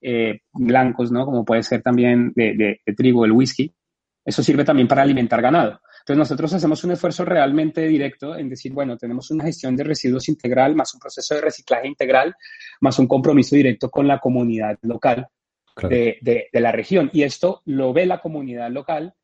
eh, blancos, ¿no? Como puede ser también de, de trigo, el whisky. Eso sirve también para alimentar ganado. Entonces nosotros hacemos un esfuerzo realmente directo en decir, bueno, tenemos una gestión de residuos integral, más un proceso de reciclaje integral, más un compromiso directo con la comunidad local de, de, la región. Y esto lo ve la comunidad local.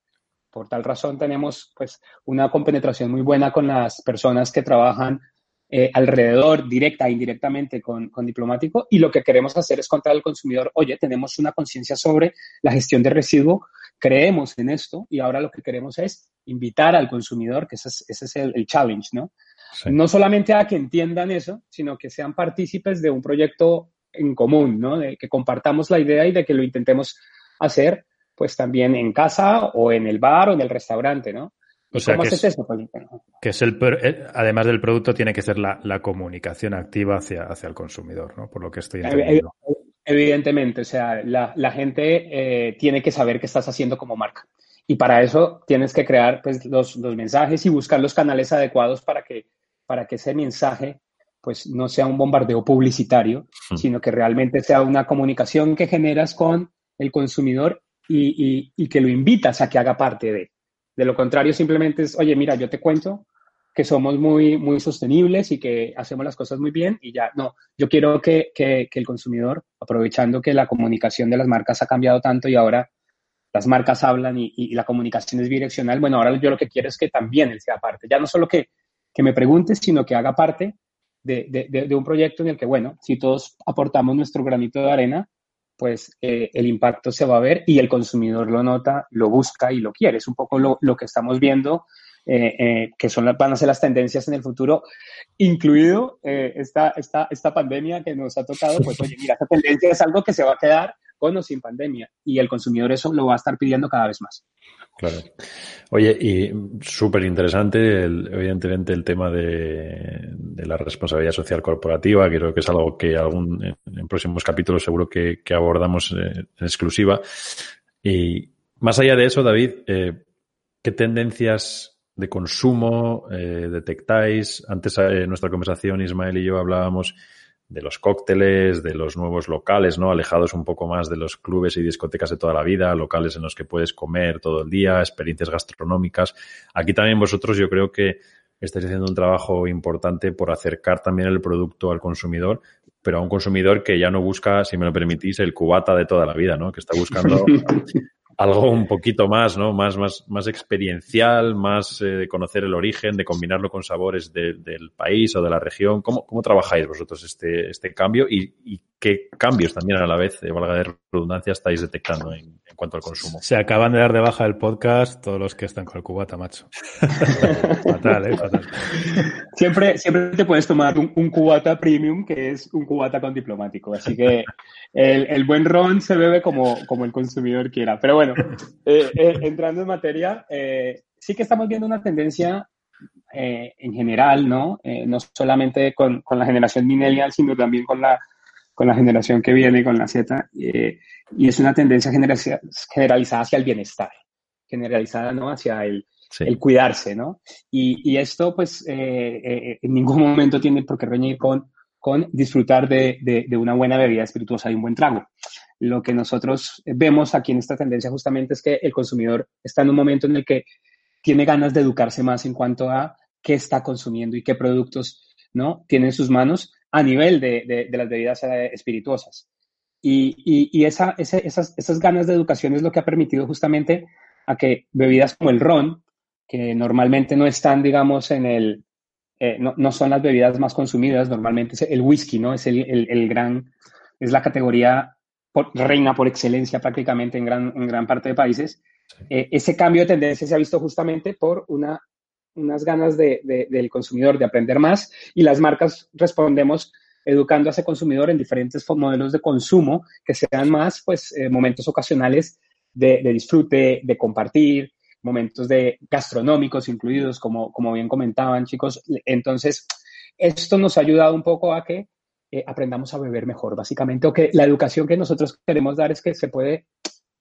Por tal razón tenemos pues una compenetración muy buena con las personas que trabajan eh, alrededor, directa e indirectamente con, con, diplomático. Y lo que queremos hacer es contar al consumidor, oye, tenemos una conciencia sobre la gestión de residuo, creemos en esto y ahora lo que queremos es invitar al consumidor, que ese es, el, challenge, ¿no? No solamente a que entiendan eso, sino que sean partícipes de un proyecto en común, ¿no? De que compartamos la idea y de que lo intentemos hacer, pues también en casa o en el bar o en el restaurante, ¿no? O sea, que es, eso? Pues, que es el, eh, además del producto, tiene que ser la, comunicación activa hacia, hacia el consumidor, ¿no? Por lo que estoy entendiendo. Evidentemente, o sea, la, gente eh, tiene que saber qué estás haciendo como marca. Y para eso tienes que crear pues, los, los, mensajes y buscar los canales adecuados para que, para que ese mensaje pues, no sea un bombardeo publicitario, hmm. sino que realmente sea una comunicación que generas con el consumidor y, que lo invitas a que haga parte de. De lo contrario, simplemente es, oye, mira, yo te cuento que somos muy, muy sostenibles y que hacemos las cosas muy bien y ya, no, yo quiero que, que, el consumidor, aprovechando que la comunicación de las marcas ha cambiado tanto y ahora las marcas hablan y, la comunicación es bidireccional, bueno, ahora yo lo que quiero es que también sea parte, ya no solo que, que me pregunte, sino que haga parte de, de, un proyecto en el que, bueno, si todos aportamos nuestro granito de arena, pues eh, el impacto se va a ver y el consumidor lo nota, lo busca y lo quiere. Es un poco lo, lo que estamos viendo eh, eh, que son, van a ser las tendencias en el futuro, incluido esta, esta, esta pandemia que nos ha tocado, pues oye, mira, esta tendencia es algo que se va a quedar con o sin pandemia y el consumidor eso lo va a estar pidiendo cada vez más. Claro. Oye, y súper interesante, evidentemente, el tema de, la responsabilidad social corporativa, que creo que es algo que algún, en, próximos capítulos seguro que, abordamos eh, en exclusiva. Y más allá de eso, David, eh, ¿qué tendencias de consumo eh, detectáis? Antes en nuestra conversación, Ismael y yo hablábamos de los cócteles, de los nuevos locales, ¿no? Alejados un poco más de los clubes y discotecas de toda la vida, locales en los que puedes comer todo el día, experiencias gastronómicas. Aquí también vosotros yo creo que estáis haciendo un trabajo importante por acercar también el producto al consumidor, pero a un consumidor que ya no busca, si me lo permitís, el cubata de toda la vida, ¿no? Que está buscando algo un poquito más, ¿no? Más, más, más experiencial, más eh, de conocer el origen, de combinarlo con sabores del país o de la región. ¿Cómo, cómo trabajáis vosotros este, este cambio y, qué cambios también a la vez, de valga de redundancia, estáis detectando en, cuanto al consumo? Se acaban de dar de baja el podcast todos los que están con el cubata, macho. fatal, ¿eh? Fatal. Siempre, siempre te puedes tomar un, un, cubata premium, que es un cubata con diplomático. Así que el, el buen ron se bebe como, como el consumidor quiera. Pero bueno, eh, eh, entrando en materia, eh, sí que estamos viendo una tendencia en general, ¿no? no solamente con, con, la generación millennial, sino también con la, con la generación que viene, con la Z, y es una tendencia generalizada hacia el bienestar, generalizada, ¿no? Hacia el, el cuidarse, ¿no? Y, y esto, pues, en ningún momento tiene por qué reñir con con disfrutar de, de, una buena bebida espirituosa y un buen trago. Lo que nosotros vemos aquí en esta tendencia justamente es que el consumidor está en un momento en el que tiene ganas de educarse más en cuanto a qué está consumiendo y qué productos ¿no? tiene en sus manos a nivel de, de, las bebidas eh, espirituosas. Y, y, esa, esas, esas ganas de educación es lo que ha permitido justamente a que bebidas como el ron, que normalmente no están, digamos, en el, eh, no, no, son las bebidas más consumidas, normalmente es el whisky, ¿no? Es el, el, gran, es la categoría reina por excelencia prácticamente en gran, en gran parte de países. Eh, ese cambio de tendencia se ha visto justamente por una, unas ganas de, del consumidor de aprender más y las marcas respondemos educando a ese consumidor en diferentes modelos de consumo que sean más, pues, eh, momentos ocasionales de, de, disfrute, de compartir, momentos de gastronómicos incluidos, como, como bien comentaban chicos. Entonces, esto nos ha ayudado un poco a que eh, aprendamos a beber mejor, básicamente, o que la educación que nosotros queremos dar es que se puede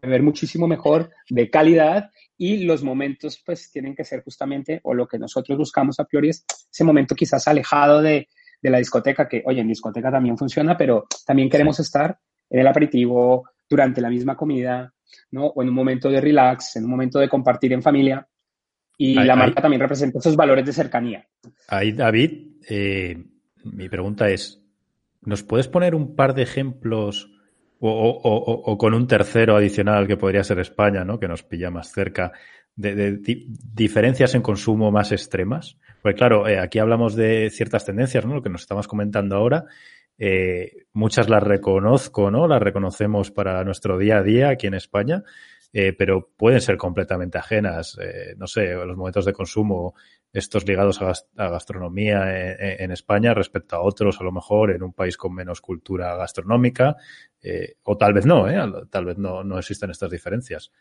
beber muchísimo mejor, de calidad, y los momentos pues tienen que ser justamente, o lo que nosotros buscamos a priori es ese momento quizás alejado de, de la discoteca, que oye, en discoteca también funciona, pero también queremos estar en el aperitivo, durante la misma comida, ¿no? O en un momento de relax, en un momento de compartir en familia. Y la marca también representa esos valores de cercanía. Ahí, David, eh, mi pregunta es, ¿nos puedes poner un par de ejemplos o, con un tercero adicional que podría ser España, ¿no? que nos pilla más cerca, de, diferencias en consumo más extremas? Pues claro, eh, aquí hablamos de ciertas tendencias, ¿no? Lo que nos estamos comentando ahora, eh, muchas las reconozco, ¿no? Las reconocemos para nuestro día a día aquí en España, eh, pero pueden ser completamente ajenas. No sé, los momentos de consumo, estos ligados a, gastronomía en, España respecto a otros, a lo mejor en un país con menos cultura gastronómica, o tal vez no, Tal vez no, no existen estas diferencias.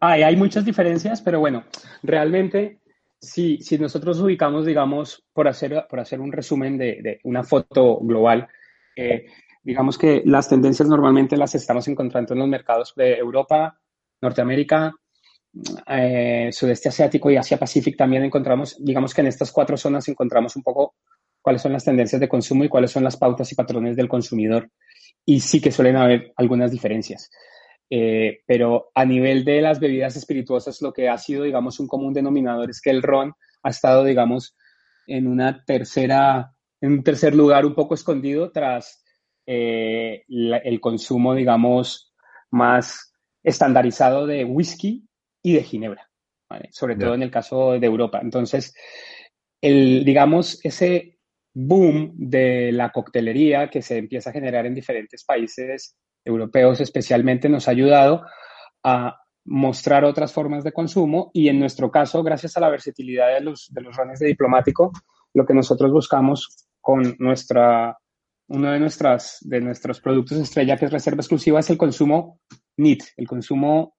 hay muchas diferencias, pero bueno, realmente si, si nosotros ubicamos, digamos, por hacer, por hacer un resumen de, de una foto global, eh, digamos que las tendencias normalmente las estamos encontrando en los mercados de Europa, Norteamérica, eh, Sudeste Asiático y Asia Pacífico también encontramos, digamos que en estas cuatro zonas encontramos un poco cuáles son las tendencias de consumo y cuáles son las pautas y patrones del consumidor. Y sí que suelen haber algunas diferencias. Eh, pero a nivel de las bebidas espirituosas, lo que ha sido, digamos, un común denominador es que el ron ha estado, digamos, en una tercera, en un tercer lugar un poco escondido tras eh, el consumo, digamos, más estandarizado de whisky y de ginebra, sobre todo en el caso de Europa. Entonces, el, digamos, ese boom de la coctelería que se empieza a generar en diferentes países europeos especialmente, nos ha ayudado a mostrar otras formas de consumo y en nuestro caso, gracias a la versatilidad de los, de los rones de diplomático, lo que nosotros buscamos con nuestra, uno de, nuestras, de nuestros productos estrella, que es reserva exclusiva, es el consumo NIT, el consumo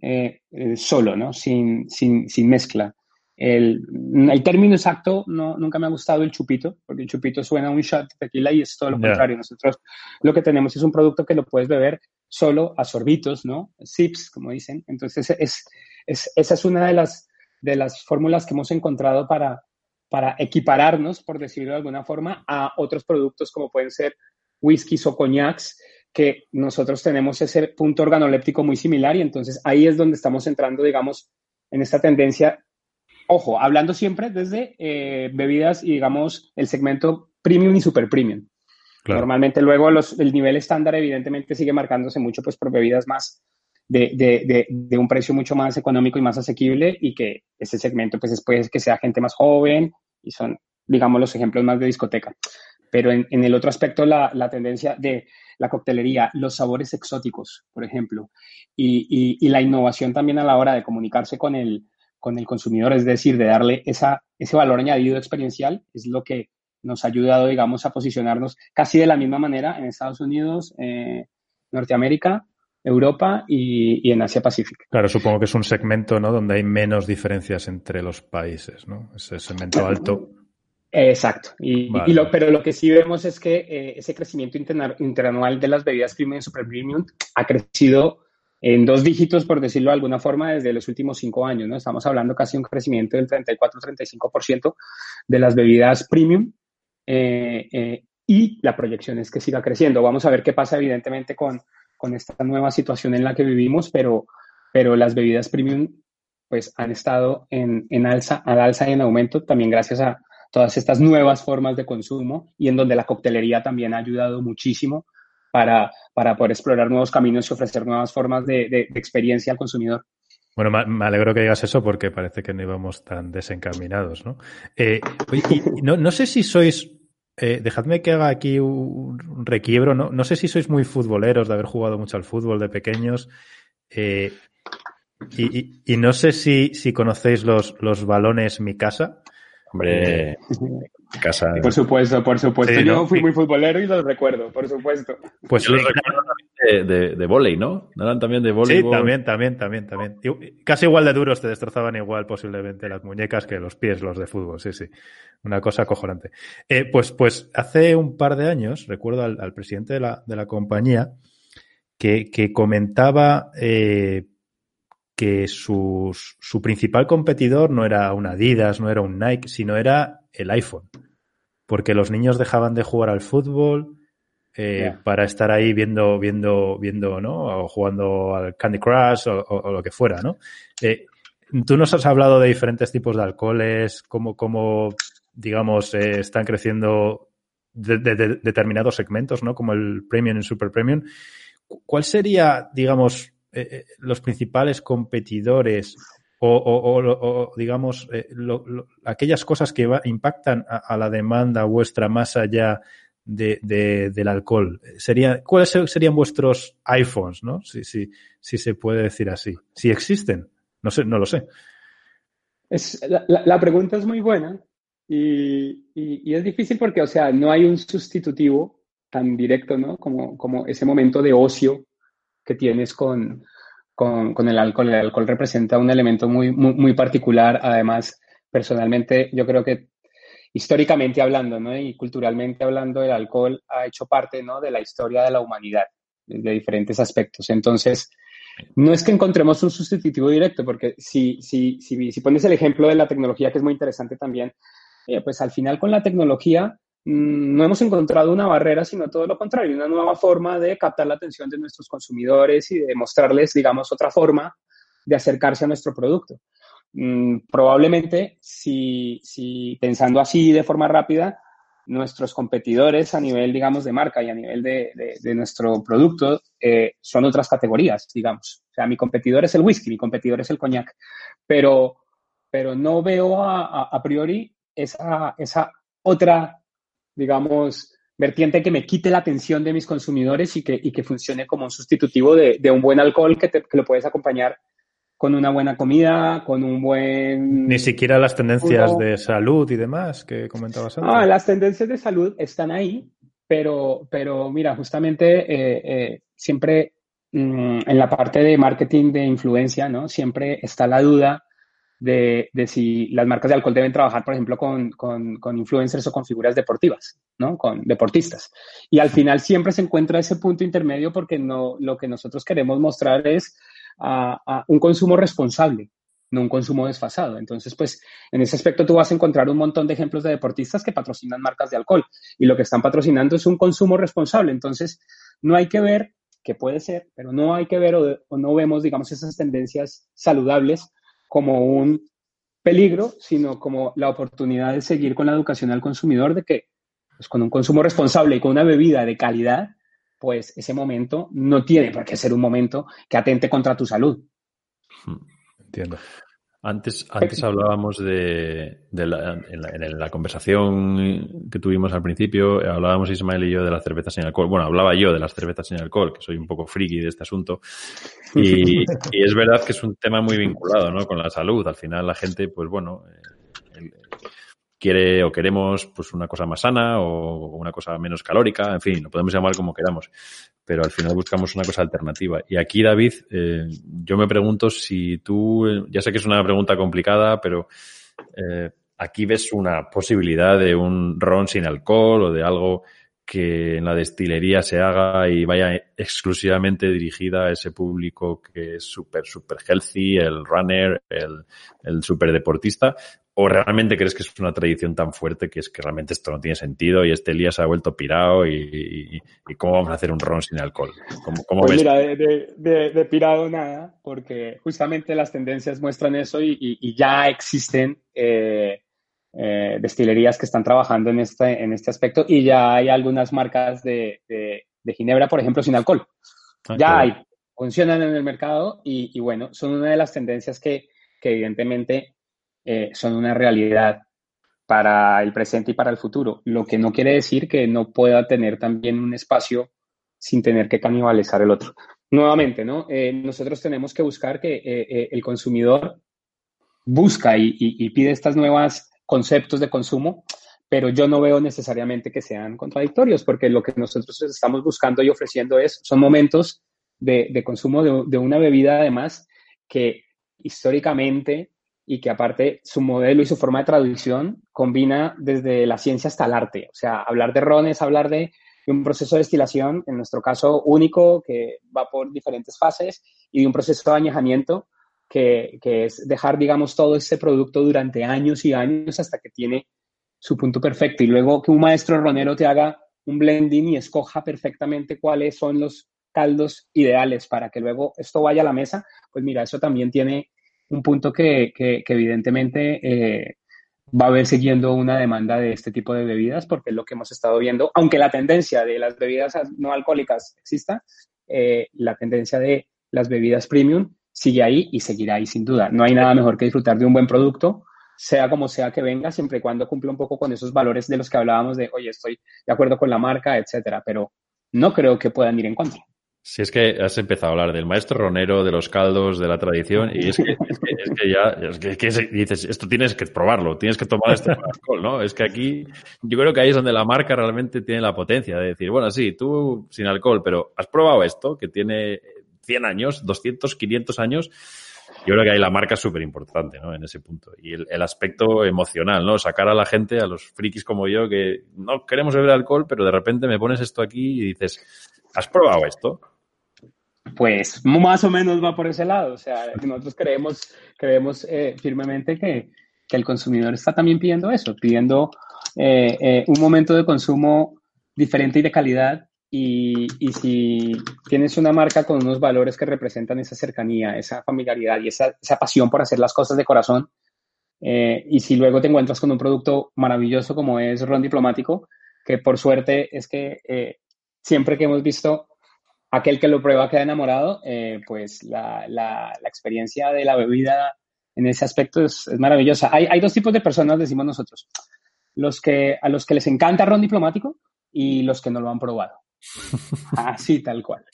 eh, eh, solo, ¿no? Sin, sin, sin mezcla. El, el, término exacto no, nunca me ha gustado el chupito, porque el chupito suena a un shot de tequila y es todo lo contrario. Nosotros lo que tenemos es un producto que lo puedes beber solo a sorbitos, ¿no? Sips, como dicen. Entonces, es, es, esa es una de las, de las fórmulas que hemos encontrado para, para equipararnos, por decirlo de alguna forma, a otros productos como pueden ser whiskies o coñacs, que nosotros tenemos ese punto organoléptico muy similar y entonces ahí es donde estamos entrando, digamos, en esta tendencia ojo, hablando siempre desde eh, bebidas y digamos el segmento premium y super premium. Normalmente luego el nivel estándar evidentemente sigue marcándose mucho pues por bebidas más de, un precio mucho más económico y más asequible y que ese segmento pues después que sea gente más joven y son digamos los ejemplos más de discoteca. Pero en, el otro aspecto la, tendencia de la coctelería, los sabores exóticos, por ejemplo, y la innovación también a la hora de comunicarse con el, con el consumidor, es decir, de darle esa, ese valor añadido experiencial, es lo que nos ha ayudado, digamos, a posicionarnos casi de la misma manera en Estados Unidos, eh, Norteamérica, Europa y, en Asia Pacífico. Claro, supongo que es un segmento ¿no? donde hay menos diferencias entre los países, ¿no? Ese segmento alto. Exacto. Y, lo, pero lo que sí vemos es que eh, ese crecimiento interanual de las bebidas premium y super premium ha crecido en dos dígitos, por decirlo de alguna forma, desde los últimos cinco años, ¿no? Estamos hablando casi de un crecimiento del 34-35% de las bebidas premium eh, eh, y la proyección es que siga creciendo. Vamos a ver qué pasa, evidentemente, con, con esta nueva situación en la que vivimos, pero, pero las bebidas premium pues han estado en, en alza, al alza y en aumento, también gracias a todas estas nuevas formas de consumo y en donde la coctelería también ha ayudado muchísimo para, para poder explorar nuevos caminos y ofrecer nuevas formas de, experiencia al consumidor. Bueno, me alegro que digas eso porque parece que no íbamos tan desencaminados, ¿no? Eh, no, no, sé si sois, eh, dejadme que haga aquí un requiebro, ¿no? No sé si sois muy futboleros de haber jugado mucho al fútbol de pequeños. Eh, y, y, no sé si, si conocéis los, los balones Mi Casa. Hombre, casa. Por supuesto, por supuesto. Yo fui muy futbolero y los recuerdo, por supuesto. Pues los recuerdo también de, de, volei, ¿no? eran también de volei? Sí, también, también, también, también. Casi igual de duros te destrozaban igual posiblemente las muñecas que los pies, los de fútbol, sí, sí. Una cosa acojonante. Eh, pues, pues hace un par de años, recuerdo al, presidente de la, de la compañía, que, que comentaba eh, que su, su principal competidor no era un Adidas, no era un Nike, sino era el iPhone. Porque los niños dejaban de jugar al fútbol eh, para estar ahí viendo, viendo, viendo, ¿no? O jugando al Candy Crush o, lo que fuera, ¿no? Eh, tú nos has hablado de diferentes tipos de alcoholes, cómo, cómo digamos, eh, están creciendo de, determinados segmentos, ¿no? Como el premium y super premium. ¿Cuál sería, digamos, eh, los principales competidores o, digamos, eh, aquellas cosas que impactan a, la demanda vuestra más allá de, del alcohol. Sería, ¿Cuáles serían vuestros iPhones, no? Si, si, si se puede decir así. Si existen. No sé, no lo sé. Es, la, pregunta es muy buena y, y, es difícil porque, o sea, no hay un sustitutivo tan directo, ¿no? Como, como ese momento de ocio que tienes con, con, el alcohol. El alcohol representa un elemento muy, muy, particular. Además, personalmente, yo creo que históricamente hablando ¿no? y culturalmente hablando, el alcohol ha hecho parte ¿no? de la historia de la humanidad, de diferentes aspectos. Entonces, no es que encontremos un sustitutivo directo, porque si, si, si, si pones el ejemplo de la tecnología, que es muy interesante también, eh, pues al final con la tecnología no hemos encontrado una barrera, sino todo lo contrario, una nueva forma de captar la atención de nuestros consumidores y de mostrarles, digamos, otra forma de acercarse a nuestro producto. Mm, probablemente, si, si, pensando así de forma rápida, nuestros competidores a nivel, digamos, de marca y a nivel de, de, nuestro producto eh, son otras categorías, digamos. O sea, mi competidor es el whisky, mi competidor es el coñac, pero, pero no veo a, a priori esa, esa otra digamos, vertiente que me quite la atención de mis consumidores y que, y que funcione como un sustitutivo de, de un buen alcohol que, te, que, lo puedes acompañar con una buena comida, con un buen... Ni siquiera las tendencias de salud y demás que comentabas antes. Ah, las tendencias de salud están ahí, pero, pero mira, justamente eh, eh, siempre mm, en la parte de marketing de influencia, ¿no? Siempre está la duda de, si las marcas de alcohol deben trabajar, por ejemplo, con, con, influencers o con figuras deportivas, ¿no? Con deportistas. Y al final siempre se encuentra ese punto intermedio porque no, lo que nosotros queremos mostrar es a, un consumo responsable, no un consumo desfasado. Entonces, pues en ese aspecto tú vas a encontrar un montón de ejemplos de deportistas que patrocinan marcas de alcohol y lo que están patrocinando es un consumo responsable. Entonces, no hay que ver, que puede ser, pero no hay que ver o, no vemos, digamos, esas tendencias saludables como un peligro, sino como la oportunidad de seguir con la educación al consumidor de que pues, con un consumo responsable y con una bebida de calidad, pues ese momento no tiene por qué ser un momento que atente contra tu salud. Entiendo. Antes, antes hablábamos de, la, en, la, conversación que tuvimos al principio, hablábamos Ismael y yo de las cervezas sin alcohol. Bueno, hablaba yo de las cervezas sin alcohol, que soy un poco friki de este asunto. Y, y es verdad que es un tema muy vinculado ¿no? con la salud. Al final la gente, pues bueno, eh, quiere o queremos pues una cosa más sana o una cosa menos calórica, en fin, lo podemos llamar como queramos, pero al final buscamos una cosa alternativa. Y aquí, David, eh, yo me pregunto si tú, ya sé que es una pregunta complicada, pero eh, aquí ves una posibilidad de un ron sin alcohol o de algo que en la destilería se haga y vaya exclusivamente dirigida a ese público que es súper, súper healthy, el runner, el, el súper deportista, ¿O realmente crees que es una tradición tan fuerte que es que realmente esto no tiene sentido y este día se ha vuelto pirado y, cómo vamos a hacer un ron sin alcohol? ¿Cómo, pues mira, de, pirado nada, porque justamente las tendencias muestran eso y, ya existen eh, eh, destilerías que están trabajando en este, en este aspecto y ya hay algunas marcas de, ginebra, por ejemplo, sin alcohol. Ah, ya hay, funcionan en el mercado y, bueno, son una de las tendencias que, que evidentemente eh, son una realidad para el presente y para el futuro, lo que no quiere decir que no pueda tener también un espacio sin tener que canibalizar el otro. Nuevamente, ¿no? Eh, nosotros tenemos que buscar que eh, el consumidor busca y, pide estos nuevos conceptos de consumo, pero yo no veo necesariamente que sean contradictorios, porque lo que nosotros estamos buscando y ofreciendo es, son momentos de, consumo de, de, una bebida, además, que históricamente y que aparte su modelo y su forma de traducción combina desde la ciencia hasta el arte. O sea, hablar de ron es hablar de, un proceso de destilación, en nuestro caso único, que va por diferentes fases, y de un proceso de añejamiento, que, es dejar, digamos, todo ese producto durante años y años hasta que tiene su punto perfecto. Y luego que un maestro ronero te haga un blending y escoja perfectamente cuáles son los caldos ideales para que luego esto vaya a la mesa, pues mira, eso también tiene un punto que, que, evidentemente eh, va a haber siguiendo una demanda de este tipo de bebidas, porque es lo que hemos estado viendo, aunque la tendencia de las bebidas no alcohólicas exista, eh, la tendencia de las bebidas premium sigue ahí y seguirá ahí sin duda. No hay nada mejor que disfrutar de un buen producto, sea como sea que venga, siempre y cuando cumpla un poco con esos valores de los que hablábamos de, oye, estoy de acuerdo con la marca, etcétera, pero no creo que puedan ir en contra. Si es que has empezado a hablar del maestro ronero, de los caldos, de la tradición, y es que, es que, ya, es que, dices, esto tienes que probarlo, tienes que tomar con alcohol, ¿no? Es que aquí, yo creo que ahí es donde la marca realmente tiene la potencia de decir, bueno, sí, tú sin alcohol, pero has probado esto, que tiene 100 años, 200, 500 años, yo creo que ahí la marca es súper importante, ¿no? En ese punto. Y el, aspecto emocional, ¿no? Sacar a la gente, a los frikis como yo, que no queremos beber alcohol, pero de repente me pones esto aquí y dices, ¿has probado esto? pues más o menos va por ese lado. O sea, nosotros creemos, creemos eh, firmemente que, que, el consumidor está también pidiendo eso, pidiendo eh, eh, un momento de consumo diferente y de calidad. Y, si tienes una marca con unos valores que representan esa cercanía, esa familiaridad y esa, esa pasión por hacer las cosas de corazón, y si luego te encuentras con un producto maravilloso como es Ron Diplomático, que por suerte es que siempre que hemos visto aquel que lo prueba queda enamorado, eh, pues la, la, experiencia de la bebida en ese aspecto es, maravillosa. Hay, hay, dos tipos de personas, decimos nosotros. Los que, a los que les encanta ron diplomático y los que no lo han probado. Así, tal cual.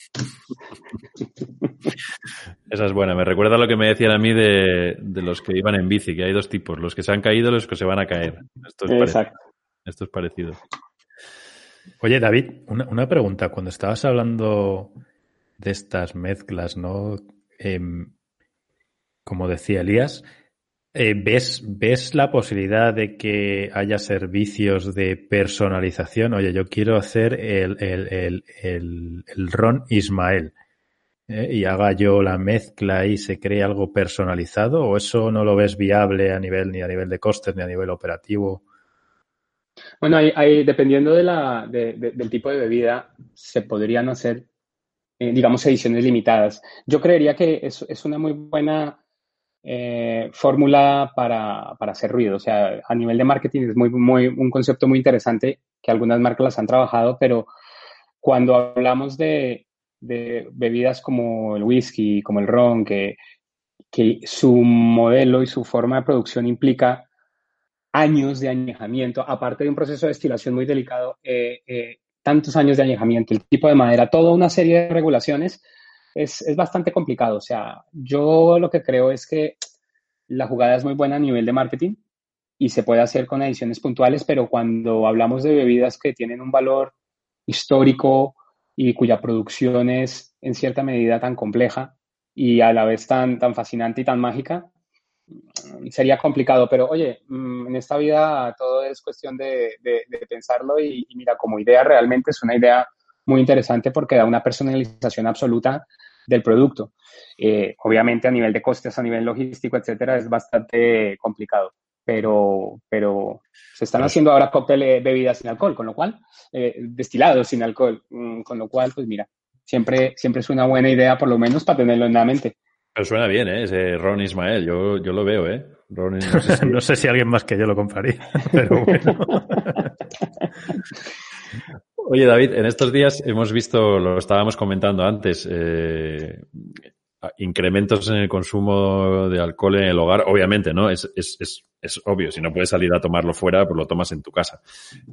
Esa es buena. Me recuerda lo que me decían a mí de, los que iban en bici, que hay dos tipos, los que se han caído y los que se van a caer. Esto es Exacto. Parecido. Esto es parecido. Oye, David, una, pregunta. Cuando estabas hablando de estas mezclas, ¿no? Em, como decía Elías, eh, ¿ves, ¿ves la posibilidad de que haya servicios de personalización? Oye, yo quiero hacer el, el, el, el Ron Ismael ¿eh? y haga yo la mezcla y se cree algo personalizado o eso no lo ves viable a nivel ni a nivel de costes ni a nivel operativo? Bueno, hay, dependiendo de la, del tipo de bebida, se podrían hacer, eh, digamos, ediciones limitadas. Yo creería que es, es una muy buena eh, fórmula para, para, hacer ruido. O sea, a nivel de marketing es muy, muy, un concepto muy interesante que algunas marcas las han trabajado, pero cuando hablamos de, de bebidas como el whisky, como el ron, que, que su modelo y su forma de producción implica años de añejamiento, aparte de un proceso de destilación muy delicado, eh, eh, tantos años de añejamiento, el tipo de madera, toda una serie de regulaciones, es, es, bastante complicado. O sea, yo lo que creo es que la jugada es muy buena a nivel de marketing y se puede hacer con ediciones puntuales, pero cuando hablamos de bebidas que tienen un valor histórico y cuya producción es en cierta medida tan compleja y a la vez tan, tan fascinante y tan mágica, Mm, sería complicado, pero oye, mm, en esta vida todo es cuestión de, pensarlo y, mira, como idea realmente es una idea muy interesante porque da una personalización absoluta del producto. Eh, obviamente a nivel de costes, a nivel logístico, etcétera, es bastante complicado, pero, pero se están haciendo ahora cócteles bebidas sin alcohol, con lo cual, eh, destilados sin alcohol, mm, con lo cual, pues mira, siempre, siempre es una buena idea, por lo menos para tenerlo en la mente. Pero suena bien, ¿eh? Ese Ron Ismael, yo, yo lo veo, ¿eh? no, sé si... alguien más que yo lo compraría, pero bueno. Oye, David, en estos días hemos visto, lo estábamos comentando antes, eh, incrementos en el consumo de alcohol en el hogar, obviamente, ¿no? Es, es, es, es obvio, si no puedes salir a tomarlo fuera, pues lo tomas en tu casa.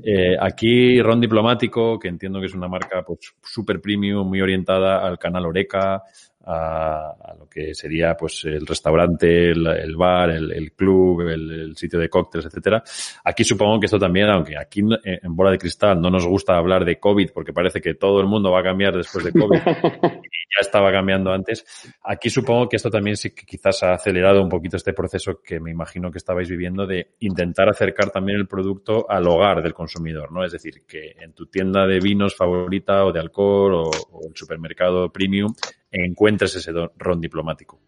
Eh, aquí, Ron Diplomático, que entiendo que es una marca pues, super premium, muy orientada al canal Oreca, a, lo que sería pues el restaurante, el, bar, el, club, el, sitio de cócteles, etcétera. Aquí supongo que esto también, aunque aquí en Bola de Cristal no nos gusta hablar de COVID porque parece que todo el mundo va a cambiar después de COVID y ya estaba cambiando antes, aquí supongo que esto también sí que quizás ha acelerado un poquito este proceso que me imagino que estabais viviendo de intentar acercar también el producto al hogar del consumidor, ¿no? Es decir, que en tu tienda de vinos favorita o de alcohol o, o el supermercado premium encuentres ese ron diplomático.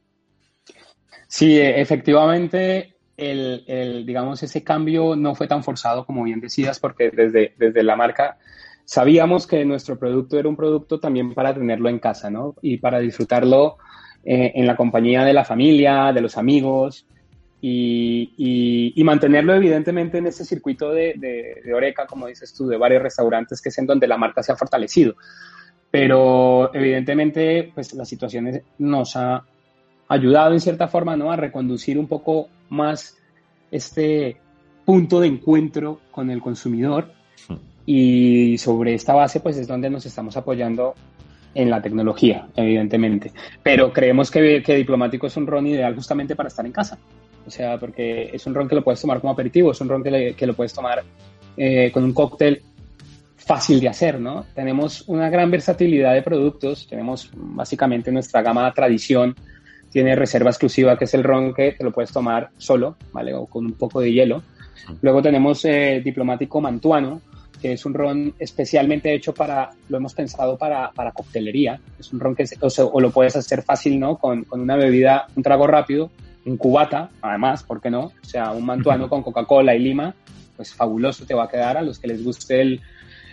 Sí, e, efectivamente, el, digamos, ese cambio no fue tan forzado como bien decías, porque desde, desde la marca sabíamos que nuestro producto era un producto también para tenerlo en casa, ¿no? Y para disfrutarlo eh, en la compañía de la familia, de los amigos, y, mantenerlo evidentemente en ese circuito de, de, Oreca, como dices tú, de varios restaurantes, que es en donde la marca se ha fortalecido. Pero evidentemente, pues la situación nos ha ayudado en cierta forma ¿no? a reconducir un poco más este punto de encuentro con el consumidor hmm. y sobre esta base pues es donde nos estamos apoyando en la tecnología, evidentemente. Pero creemos que, que Diplomático es un ron ideal justamente para estar en casa. O sea, porque es un ron que lo puedes tomar como aperitivo, es un ron que, que lo puedes tomar eh, con un cóctel fácil de hacer, ¿no? Tenemos una gran versatilidad de productos, tenemos básicamente nuestra gama tradición, tiene reserva exclusiva que es el ron que te lo puedes tomar solo, ¿vale? O con un poco de hielo. Luego tenemos eh, diplomático mantuano, que es un ron especialmente hecho para, lo hemos pensado para, para coctelería. Es un ron que o, lo puedes hacer fácil, ¿no? Con, con, una bebida, un trago rápido, un cubata, además, ¿por qué no? O sea, un mantuano con Coca-Cola y lima, pues fabuloso te va a quedar a los que les guste el,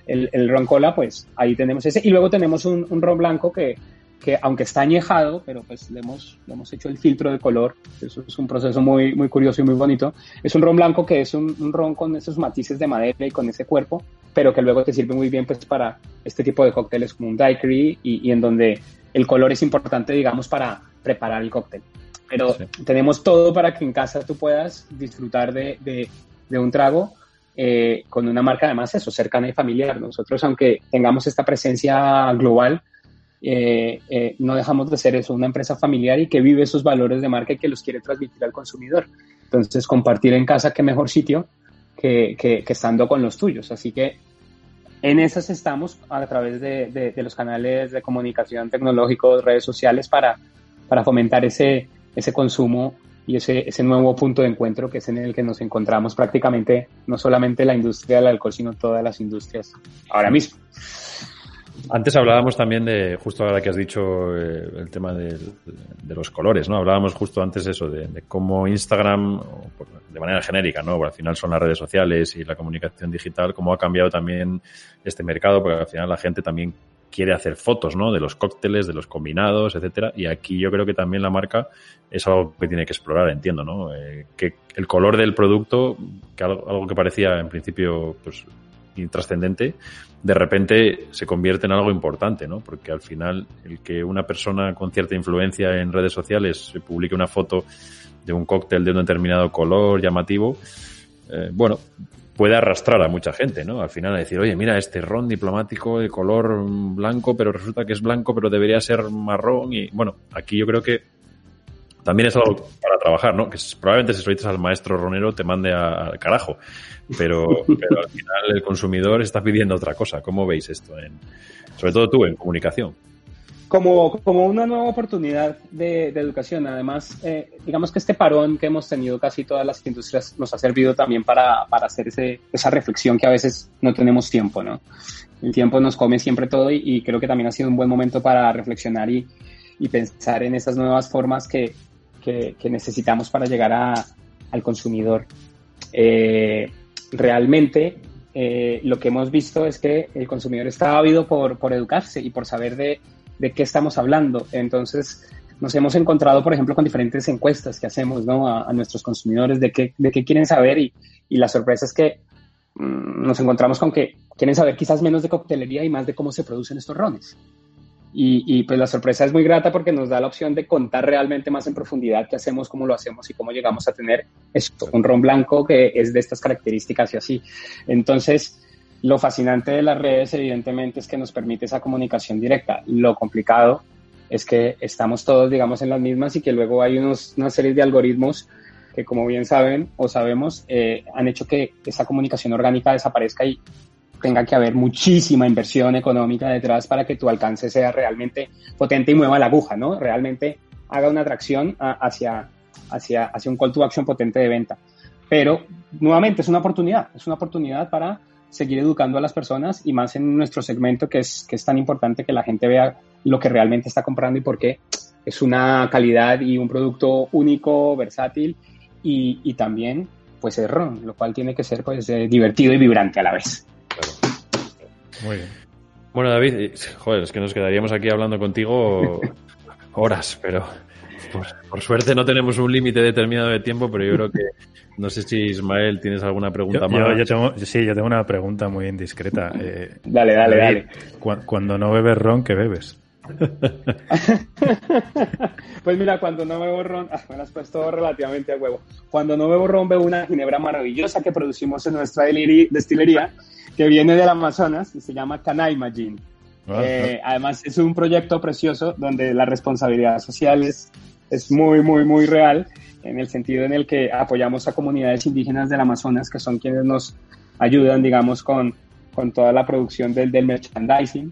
el, ron cola, pues ahí tenemos ese. Y luego tenemos un, ron blanco que, que, aunque está añejado, pero pues le hemos, le hemos hecho el filtro de color. Eso es un proceso muy, muy curioso y muy bonito. Es un ron blanco que es un, ron con esos matices de madera y con ese cuerpo, pero que luego te sirve muy bien pues para este tipo de cócteles como un daiquiri y, en donde el color es importante, digamos, para preparar el cóctel. Pero tenemos todo para que en casa tú puedas disfrutar de, de, de un trago eh, con una marca además eso, cercana y familiar. Nosotros, aunque tengamos esta presencia global, eh, eh, no dejamos de ser eso, una empresa familiar y que vive esos valores de marca y que los quiere transmitir al consumidor. Entonces, compartir en casa, qué mejor sitio que, que, estando con los tuyos. Así que en esas estamos a través de, de, los canales de comunicación tecnológicos, redes sociales, para, para fomentar ese, ese consumo y ese, ese nuevo punto de encuentro que es en el que nos encontramos prácticamente no solamente la industria del alcohol, sino todas las industrias ahora mismo. Antes hablábamos también de, justo ahora que has dicho eh, el tema de, los colores, ¿no? Hablábamos justo antes eso, de, de cómo Instagram, de manera genérica, ¿no? Porque al final son las redes sociales y la comunicación digital, cómo ha cambiado también este mercado, porque al final la gente también quiere hacer fotos, ¿no? De los cócteles, de los combinados, etcétera. Y aquí yo creo que también la marca es algo que tiene que explorar, entiendo, ¿no? Eh, que el color del producto, que algo, que parecía en principio, pues, intrascendente, de repente se convierte en algo importante, ¿no? Porque al final el que una persona con cierta influencia en redes sociales publique una foto de un cóctel de un determinado color llamativo, eh, bueno, puede arrastrar a mucha gente, ¿no? Al final a decir, oye, mira, este ron diplomático de color blanco, pero resulta que es blanco, pero debería ser marrón. Y bueno, aquí yo creo que también es algo para trabajar, ¿no? Que probablemente si solicitas al maestro ronero te mande al carajo. Pero, pero al final el consumidor está pidiendo otra cosa. ¿Cómo veis esto? En, sobre todo tú, en comunicación como, como una nueva oportunidad de, de educación. Además, eh, digamos que este parón que hemos tenido casi todas las industrias nos ha servido también para, para hacer ese, esa reflexión que a veces no tenemos tiempo, ¿no? El tiempo nos come siempre todo y, y creo que también ha sido un buen momento para reflexionar y, y pensar en esas nuevas formas que, que, que necesitamos para llegar a, al consumidor. Eh, realmente eh, lo que hemos visto es que el consumidor está ávido por, por educarse y por saber de, de qué estamos hablando. Entonces, nos hemos encontrado, por ejemplo, con diferentes encuestas que hacemos ¿no? a, nuestros consumidores de qué, de qué quieren saber y, y la sorpresa es que mm, nos encontramos con que quieren saber quizás menos de coctelería y más de cómo se producen estos rones. Y, y, pues la sorpresa es muy grata porque nos da la opción de contar realmente más en profundidad qué hacemos, cómo lo hacemos y cómo llegamos a tener esto, un ron blanco que es de estas características y así. Entonces, lo fascinante de las redes, evidentemente, es que nos permite esa comunicación directa. Lo complicado es que estamos todos, digamos, en las mismas y que luego hay unos, una serie de algoritmos que, como bien saben o sabemos, eh, han hecho que esa comunicación orgánica desaparezca y tenga que haber muchísima inversión económica detrás para que tu alcance sea realmente potente y mueva la aguja, ¿no? Realmente haga una atracción hacia, hacia, hacia un call to action potente de venta. Pero, nuevamente, es una oportunidad, es una oportunidad para seguir educando a las personas y más en nuestro segmento que es, que es tan importante que la gente vea lo que realmente está comprando y por qué es una calidad y un producto único, versátil y, y también pues es ron, lo cual tiene que ser pues eh, divertido y vibrante a la vez. Muy bien. Bueno, David, joder, es que nos quedaríamos aquí hablando contigo horas, pero por suerte no tenemos un límite determinado de tiempo, pero yo creo que no sé si Ismael tienes alguna pregunta más. Yo, tengo, sí, yo tengo una pregunta muy indiscreta. Eh, dale, dale, dale. cuando no bebes ron, ¿qué bebes? pues mira, cuando no bebo ron, ah, me has puesto relativamente a huevo. Cuando no bebo ron, bebo una ginebra maravillosa que producimos en nuestra destilería, que viene del Amazonas y se llama Canaimagin. Ah, eh, además, es un proyecto precioso donde la responsabilidad social es, es muy, muy, muy real en el sentido en el que apoyamos a comunidades indígenas del Amazonas, que son quienes nos ayudan, digamos, con, con toda la producción del, merchandising.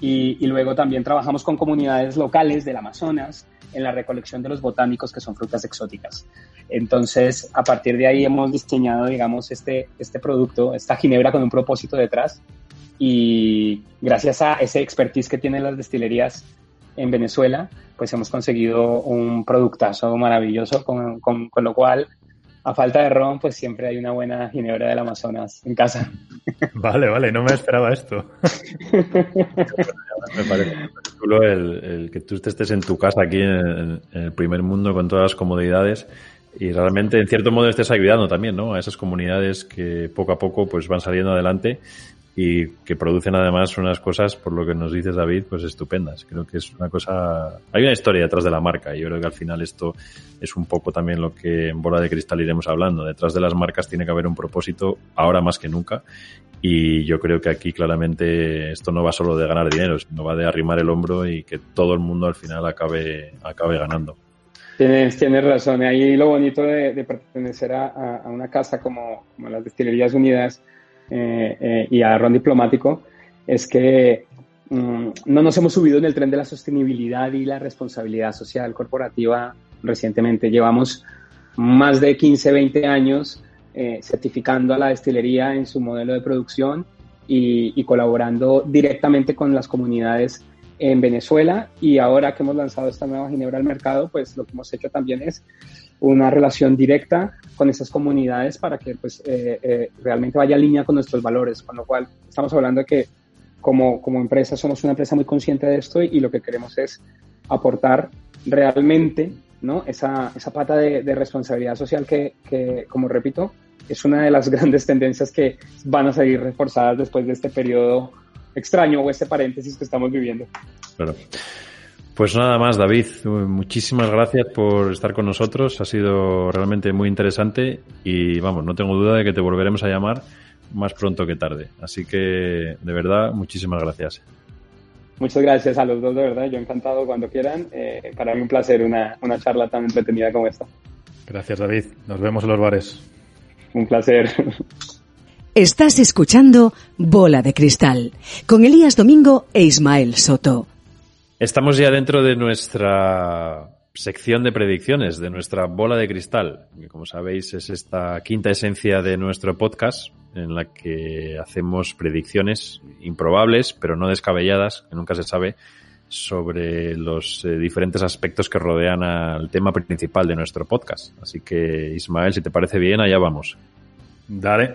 Y, y, luego también trabajamos con comunidades locales del Amazonas en la recolección de los botánicos, que son frutas exóticas. Entonces, a partir de ahí hemos diseñado, digamos, este, este producto, esta ginebra con un propósito detrás. Y gracias a ese expertise que tienen las destilerías en Venezuela, pues hemos conseguido un productazo maravilloso, con, con, con, lo cual, a falta de ron, pues siempre hay una buena ginebra del Amazonas en casa. Vale, vale, no me esperaba esto. me parece chulo el, el, que tú estés en tu casa aquí en, en, el primer mundo con todas las comodidades y realmente en cierto modo estés ayudando también ¿no? a esas comunidades que poco a poco pues van saliendo adelante y que producen además unas cosas, por lo que nos dices David, pues estupendas. Creo que es una cosa... Hay una historia detrás de la marca y yo creo que al final esto es un poco también lo que en Bola de Cristal iremos hablando. Detrás de las marcas tiene que haber un propósito, ahora más que nunca, y yo creo que aquí claramente esto no va solo de ganar dinero, sino va de arrimar el hombro y que todo el mundo al final acabe, acabe ganando. Tienes, tienes razón. Ahí lo bonito de, pertenecer a, una casa como, como las Destilerías Unidas y a Ron Diplomático es que mm, no nos hemos subido en el tren de la sostenibilidad y la responsabilidad social corporativa recientemente. Llevamos más de 15, 20 años eh, certificando a la destilería en su modelo de producción y, y, colaborando directamente con las comunidades en Venezuela. Y ahora que hemos lanzado esta nueva ginebra al mercado, pues lo que hemos hecho también es una relación directa con esas comunidades para que pues, eh, eh, realmente vaya en línea con nuestros valores, con lo cual estamos hablando de que como, como empresa somos una empresa muy consciente de esto y, lo que queremos es aportar realmente ¿no? esa, esa pata de, responsabilidad social que, que, como repito, es una de las grandes tendencias que van a seguir reforzadas después de este periodo extraño o este paréntesis que estamos viviendo. Claro. Pues nada más, David. Muchísimas gracias por estar con nosotros. Ha sido realmente muy interesante y vamos, no tengo duda de que te volveremos a llamar más pronto que tarde. Así que, de verdad, muchísimas gracias. Muchas gracias a los dos, de verdad. Yo encantado cuando quieran. Eh, para mí un placer una, una charla tan entretenida como esta. Gracias, David. Nos vemos en los bares. Un placer. Estás escuchando Bola de Cristal con Elías Domingo e Ismael Soto. Estamos ya dentro de nuestra sección de predicciones, de nuestra bola de cristal, que como sabéis es esta quinta esencia de nuestro podcast en la que hacemos predicciones improbables, pero no descabelladas, que nunca se sabe, sobre los eh, diferentes aspectos que rodean al tema principal de nuestro podcast. Así que, Ismael, si te parece bien, allá vamos. Dale.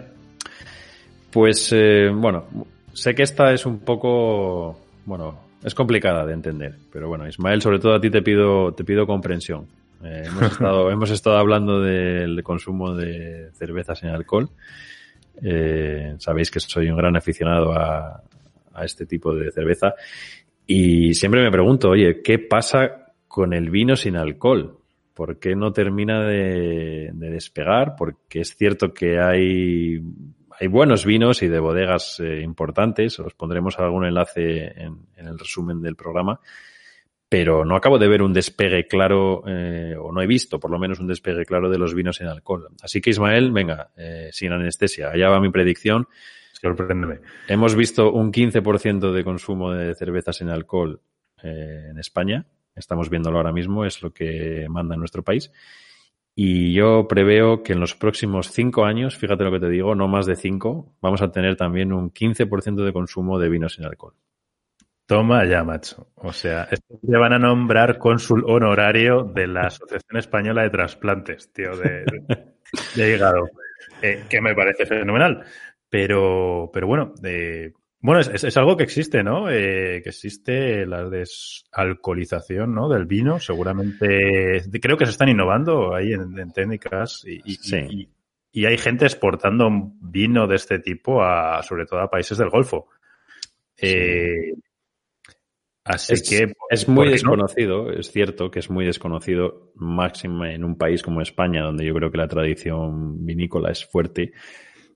Pues, eh, bueno, sé que esta es un poco, bueno, es complicada de entender, pero bueno, Ismael, sobre todo a ti te pido, te pido comprensión. Eh, hemos, estado, hemos estado hablando del consumo de cervezas sin alcohol. Eh, sabéis que soy un gran aficionado a, a, este tipo de cerveza y siempre me pregunto, oye, ¿qué pasa con el vino sin alcohol? ¿Por qué no termina de, de despegar? Porque es cierto que hay hay buenos vinos y de bodegas eh, importantes, os pondremos algún enlace en, en, el resumen del programa, pero no acabo de ver un despegue claro, eh, o no he visto por lo menos un despegue claro de los vinos en alcohol. Así que Ismael, venga, eh, sin anestesia, allá va mi predicción. Sorpréndeme. Hemos visto un 15% de consumo de cervezas en alcohol eh, en España. Estamos viéndolo ahora mismo, es lo que manda en nuestro país. Y yo preveo que en los próximos cinco años, fíjate lo que te digo, no más de cinco, vamos a tener también un 15% de consumo de vinos sin alcohol. Toma ya, macho. O sea, te van a nombrar cónsul honorario de la Asociación Española de Trasplantes, tío, de, de hígado. Eh, que me parece fenomenal. Pero, pero bueno, eh, bueno, es, es, algo que existe, ¿no? Eh, que existe la desalcoholización, ¿no? Del vino. Seguramente, creo que se están innovando ahí en, en técnicas y, y, Sí. y, y hay gente exportando vino de este tipo a, sobre todo a países del Golfo. Eh, así Es, que, es ¿por muy no? desconocido, es cierto que es muy desconocido, máximo en un país como España, donde yo creo que la tradición vinícola es fuerte.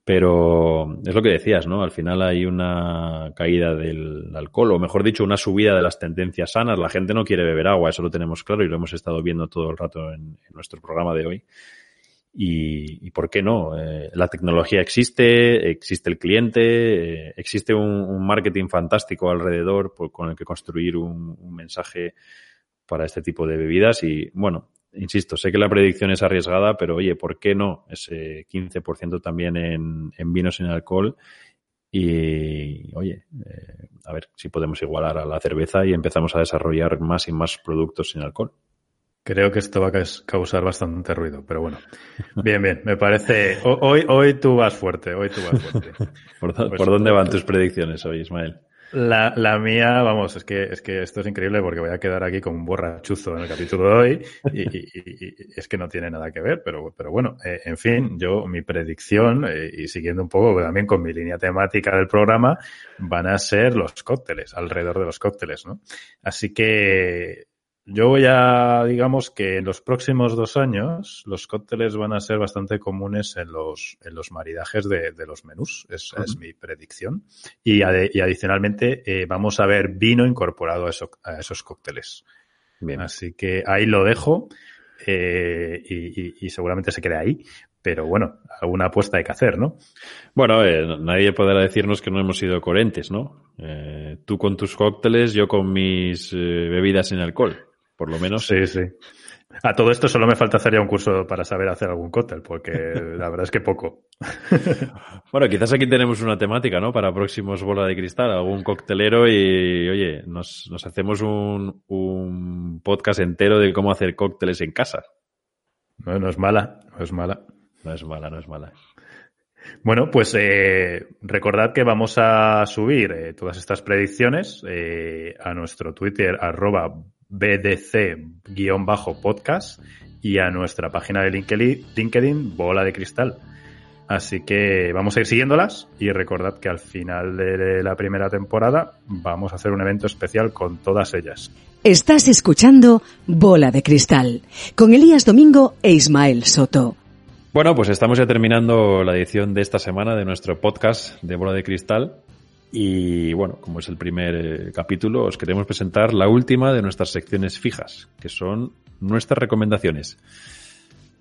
Pero es lo que decías, ¿no? Al final hay una caída del alcohol, o mejor dicho, una subida de las tendencias sanas. La gente no quiere beber agua, eso lo tenemos claro y lo hemos estado viendo todo el rato en, nuestro programa de hoy. Y, y ¿por qué no? Eh, la tecnología existe, existe el cliente, eh, existe un, un, marketing fantástico alrededor con el que construir un, un mensaje para este tipo de bebidas y, bueno, insisto, sé que la predicción es arriesgada, pero oye, ¿por qué no? Ese 15% también en, en, vinos sin alcohol. Y oye, eh, a ver si podemos igualar a la cerveza y empezamos a desarrollar más y más productos sin alcohol. Creo que esto va a causar bastante ruido, pero bueno. Bien, bien, me parece. Hoy, hoy tú vas fuerte, hoy tú vas fuerte. ¿Por, pues, ¿por dónde van tus predicciones hoy, Ismael? La, la, mía, vamos, es que, es que esto es increíble porque voy a quedar aquí con un borrachuzo en el capítulo de hoy y, y, y, es que no tiene nada que ver, pero, pero bueno, eh, en fin, yo, mi predicción, eh, y siguiendo un poco también con mi línea temática del programa, van a ser los cócteles, alrededor de los cócteles, ¿no? Así que yo voy a, digamos que en los próximos dos años los cócteles van a ser bastante comunes en los, en los maridajes de, de los menús. Esa uh -huh. es mi predicción. Y, adicionalmente eh, vamos a ver vino incorporado a, eso, a esos cócteles. Bien. Así que ahí lo dejo eh, y, y, y, seguramente se quede ahí. Pero bueno, alguna apuesta hay que hacer, ¿no? Bueno, eh, nadie podrá decirnos que no hemos sido coherentes, ¿no? Eh, tú con tus cócteles, yo con mis eh, bebidas sin alcohol por lo menos. Sí, sí. A todo esto solo me falta hacer ya un curso para saber hacer algún cóctel, porque la verdad es que poco. bueno, quizás aquí tenemos una temática, ¿no? Para próximos bola de cristal, algún coctelero y, oye, nos, nos hacemos un, un, podcast entero de cómo hacer cócteles en casa. No, no es mala, no es mala. No es mala, no es mala. Bueno, pues eh, recordad que vamos a subir eh, todas estas predicciones eh, a nuestro Twitter arroba BDC-podcast y a nuestra página de LinkedIn, LinkedIn, Bola de Cristal. Así que vamos a ir siguiéndolas y recordad que al final de la primera temporada vamos a hacer un evento especial con todas ellas. Estás escuchando Bola de Cristal con Elías Domingo e Ismael Soto. Bueno, pues estamos ya terminando la edición de esta semana de nuestro podcast de Bola de Cristal. Y bueno, como es el primer eh, capítulo, os queremos presentar la última de nuestras secciones fijas, que son nuestras recomendaciones.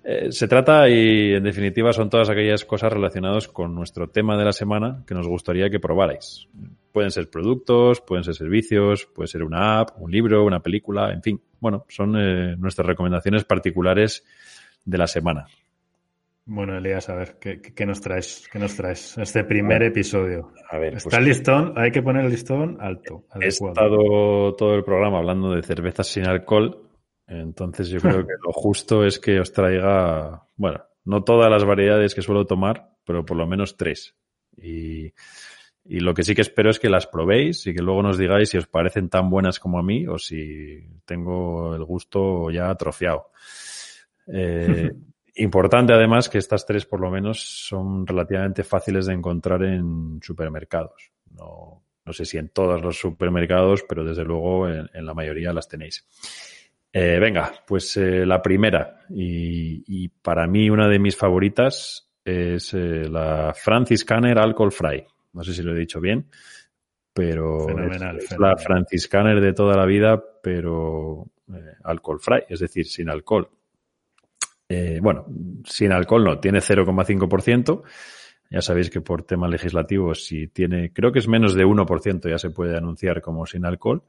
Eh, se trata y en definitiva son todas aquellas cosas relacionadas con nuestro tema de la semana que nos gustaría que probarais. Pueden ser productos, pueden ser servicios, puede ser una app, un libro, una película, en fin. Bueno, son eh, nuestras recomendaciones particulares de la semana. Bueno, Elías, a ver, ¿qué, qué nos traes? ¿Qué nos traes? Este primer bueno, episodio. A ver, Está pues, el listón, hay que poner el listón alto. Adecuado. He estado todo el programa hablando de cervezas sin alcohol, entonces yo creo que lo justo es que os traiga, bueno, no todas las variedades que suelo tomar, pero por lo menos tres. Y, y lo que sí que espero es que las probéis y que luego nos digáis si os parecen tan buenas como a mí o si tengo el gusto ya atrofiado. Eh, Importante además que estas tres por lo menos son relativamente fáciles de encontrar en supermercados. No, no sé si en todos los supermercados, pero desde luego en, en la mayoría las tenéis. Eh, venga, pues eh, la primera y, y, para mí una de mis favoritas es eh, la Franciscaner Alcohol Fry. No sé si lo he dicho bien, pero fenomenal, es, es fenomenal. la Franciscaner de toda la vida, pero eh, alcohol fry, es decir, sin alcohol. Eh, bueno, sin alcohol no, tiene 0,5%. Ya sabéis que por temas legislativos, si tiene, creo que es menos de 1%, ya se puede anunciar como sin alcohol.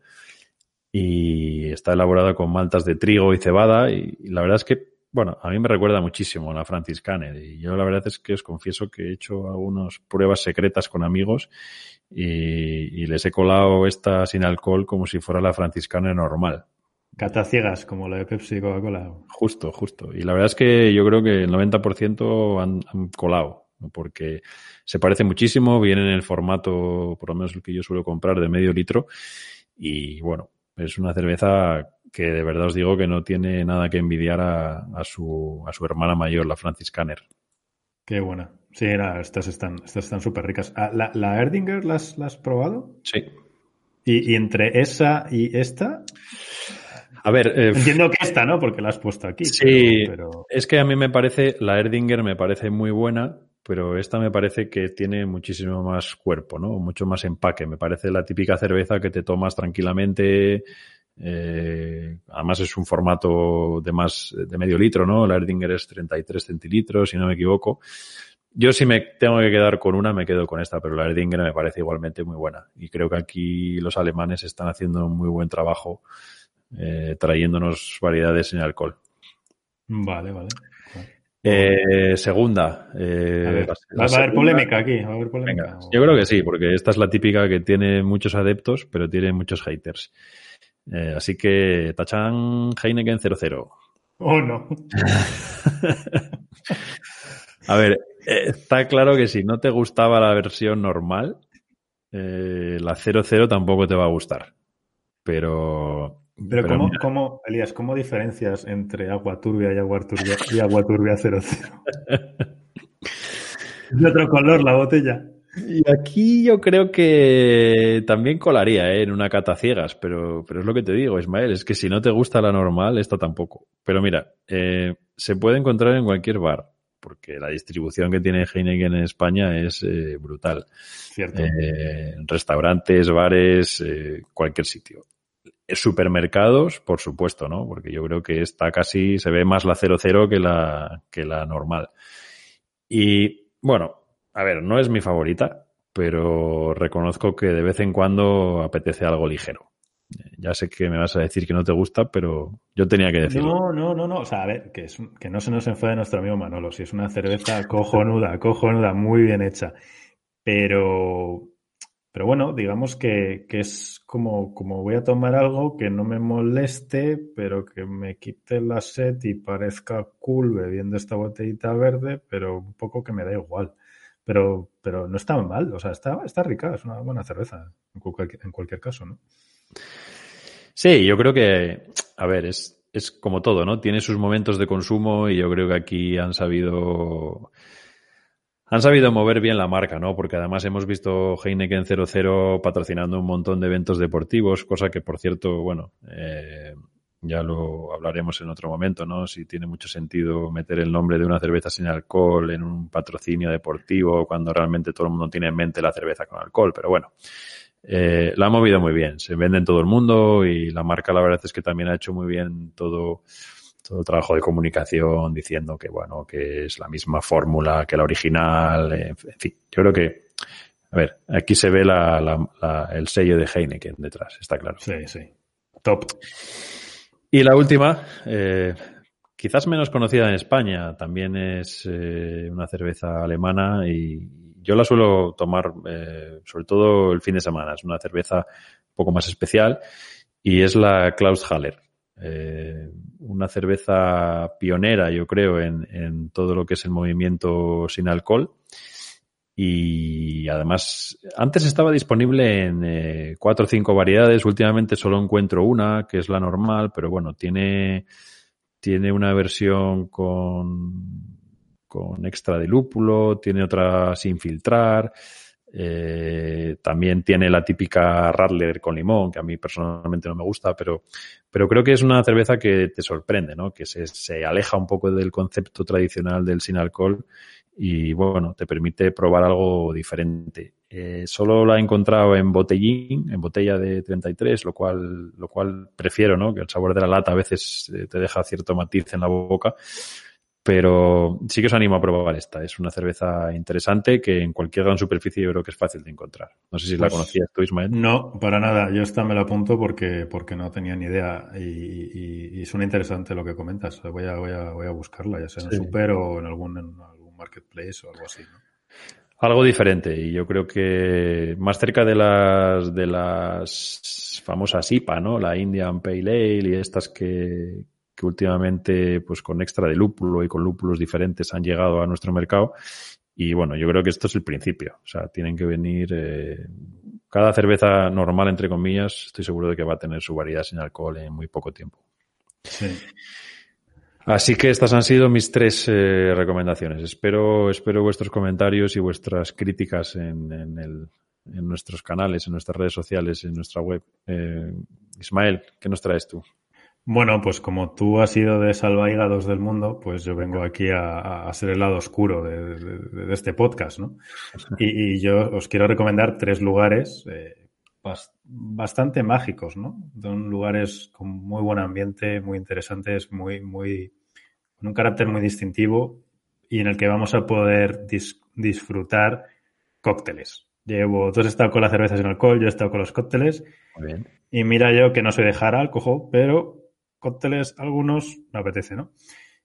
Y está elaborada con maltas de trigo y cebada. Y, la verdad es que, bueno, a mí me recuerda muchísimo la Franciscaner. Y yo la verdad es que os confieso que he hecho algunas pruebas secretas con amigos y, les he colado esta sin alcohol como si fuera la Franciscaner normal. Cata ciegas, como la de Pepsi y Coca-Cola. Justo, justo. Y la verdad es que yo creo que el 90% han, han colado, porque se parece muchísimo, viene en el formato, por lo menos el que yo suelo comprar, de medio litro. Y bueno, es una cerveza que de verdad os digo que no tiene nada que envidiar a, a su, a su hermana mayor, la Franciscaner. Qué buena. Sí, estas están estas están súper ricas. Ah, ¿La, ¿La Erdinger las, la has probado? Sí. ¿Y, ¿Y, entre esa y esta? A ver, eh, entiendo que esta, ¿no? Porque la has puesto aquí. Sí, pero, pero... es que a mí me parece, la Erdinger me parece muy buena, pero esta me parece que tiene muchísimo más cuerpo, ¿no? Mucho más empaque. Me parece la típica cerveza que te tomas tranquilamente. Eh, además es un formato de más de medio litro, ¿no? La Erdinger es 33 centilitros, si no me equivoco. Yo si me tengo que quedar con una, me quedo con esta, pero la Erdinger me parece igualmente muy buena. Y creo que aquí los alemanes están haciendo un muy buen trabajo eh, trayéndonos variedades sin alcohol. Vale, vale. Eh, segunda. Eh, a ver, la, la va a haber polémica aquí. Va a haber polémica. Venga, yo creo que sí, porque esta es la típica que tiene muchos adeptos, pero tiene muchos haters. Eh, así que, Tachan Heineken 00. Oh, no. a ver, está claro que si no te gustaba la versión normal, la 00 tampoco te va a gustar. Pero. Pero, ¿cómo, ¿cómo, Elías, cómo diferencias entre agua turbia y agua turbia y agua turbia 00? de otro color la botella. Y aquí yo creo que también colaría ¿eh? en una cata ciegas, pero, pero es lo que te digo, Ismael, es que si no te gusta la normal, esta tampoco. Pero mira, eh, se puede encontrar en cualquier bar, porque la distribución que tiene Heineken en España es eh, brutal. Cierto. restaurantes, bares, cualquier sitio. Supermercados, por supuesto, ¿no? Porque yo creo que está casi, se ve más la 00 que la, que la normal. Y bueno, a ver, no es mi favorita, pero reconozco que de vez en cuando apetece algo ligero. Ya sé que me vas a decir que no te gusta, pero yo tenía que decirlo. No, no, no, no. O sea, a ver, que, que no se nos enfade nuestro amigo Manolo. Si es una cerveza cojonuda, cojonuda, muy bien hecha. Pero, pero bueno, digamos que, es como, como voy a tomar algo que no me moleste, pero que me quite la sed y parezca cool bebiendo esta botellita verde, pero un poco que me da igual pero, pero no está mal, o sea, está, está rica, es una buena cerveza en cualquier, en cualquier caso, ¿no? Sí, yo creo que, a ver, es, es como todo, ¿no? Tiene sus momentos de consumo y yo creo que aquí han sabido han sabido mover bien la marca, ¿no? Porque además hemos visto Heineken 00 patrocinando un montón de eventos deportivos, cosa que, por cierto, bueno, eh, ya lo hablaremos en otro momento, ¿no? Si tiene mucho sentido meter el nombre de una cerveza sin alcohol en un patrocinio deportivo cuando realmente todo el mundo tiene en mente la cerveza con alcohol, pero bueno. Eh, la ha movido muy bien, se vende en todo el mundo y la marca la verdad es que también ha hecho muy bien todo, todo el trabajo de comunicación diciendo que bueno, que es la misma fórmula que la original, en fin, yo creo que, a ver, aquí se ve la, la, el sello de Heineken detrás, está claro. Sí, sí. Top. Y la última, eh, quizás menos conocida en España, también es eh, una cerveza alemana y yo la suelo tomar eh, sobre todo el fin de semana. Es una cerveza un poco más especial y es la Klaus Haller. Una cerveza pionera, yo creo, en, en todo lo que es el movimiento sin alcohol. Y además antes estaba disponible en eh, cuatro o cinco variedades, últimamente solo encuentro una, que es la normal, pero bueno, tiene, tiene una versión con, con extra de lúpulo, tiene otra sin filtrar, eh, también tiene la típica Radler con limón, que a mí personalmente no me gusta, pero, pero creo que es una cerveza que te sorprende, ¿no? Que se, se aleja un poco del concepto tradicional del sin alcohol y bueno, te permite probar algo diferente. Eh, solo la he encontrado en botellín, en botella de 33, lo cual, lo cual prefiero, ¿no? Que el sabor de la lata a veces eh, te deja cierto matiz en la boca. Pero sí que os animo a probar esta. Es una cerveza interesante que en cualquier gran superficie yo creo que es fácil de encontrar. No sé si la pues conocías tú, Ismael. No, para nada. Yo esta me la apunto porque, porque no tenía ni idea y, y, y suena interesante lo que comentas. Voy a, voy a, voy a buscarla, ya sea en el super o en algún, en marketplace o algo así, ¿no? Algo diferente y yo creo que más cerca de las de las famosas IPA, ¿no? La Indian Pale Ale y estas que, que últimamente pues con extra de lúpulo y con lúpulos diferentes han llegado a nuestro mercado y bueno, yo creo que esto es el principio, o sea, tienen que venir eh, cada cerveza normal entre comillas, estoy seguro de que va a tener su variedad sin alcohol en muy poco tiempo. Sí. Así que estas han sido mis tres eh, recomendaciones. Espero, espero vuestros comentarios y vuestras críticas en, en, el, en, nuestros canales, en nuestras redes sociales, en nuestra web. Eh, Ismael, ¿qué nos traes tú? Bueno, pues como tú has sido de salvaigados del mundo, pues yo vengo aquí a, a ser el lado oscuro de, de, de este podcast, ¿no? Y, y, yo os quiero recomendar tres lugares eh, bastante mágicos, ¿no? Son lugares con muy buen ambiente, muy interesantes, muy, muy, con un carácter muy distintivo y en el que vamos a poder dis disfrutar cócteles. Llevo, tú has estado con las cervezas sin alcohol, yo he estado con los cócteles. Muy bien. Y mira yo que no soy de cojo, pero cócteles algunos me apetece, ¿no?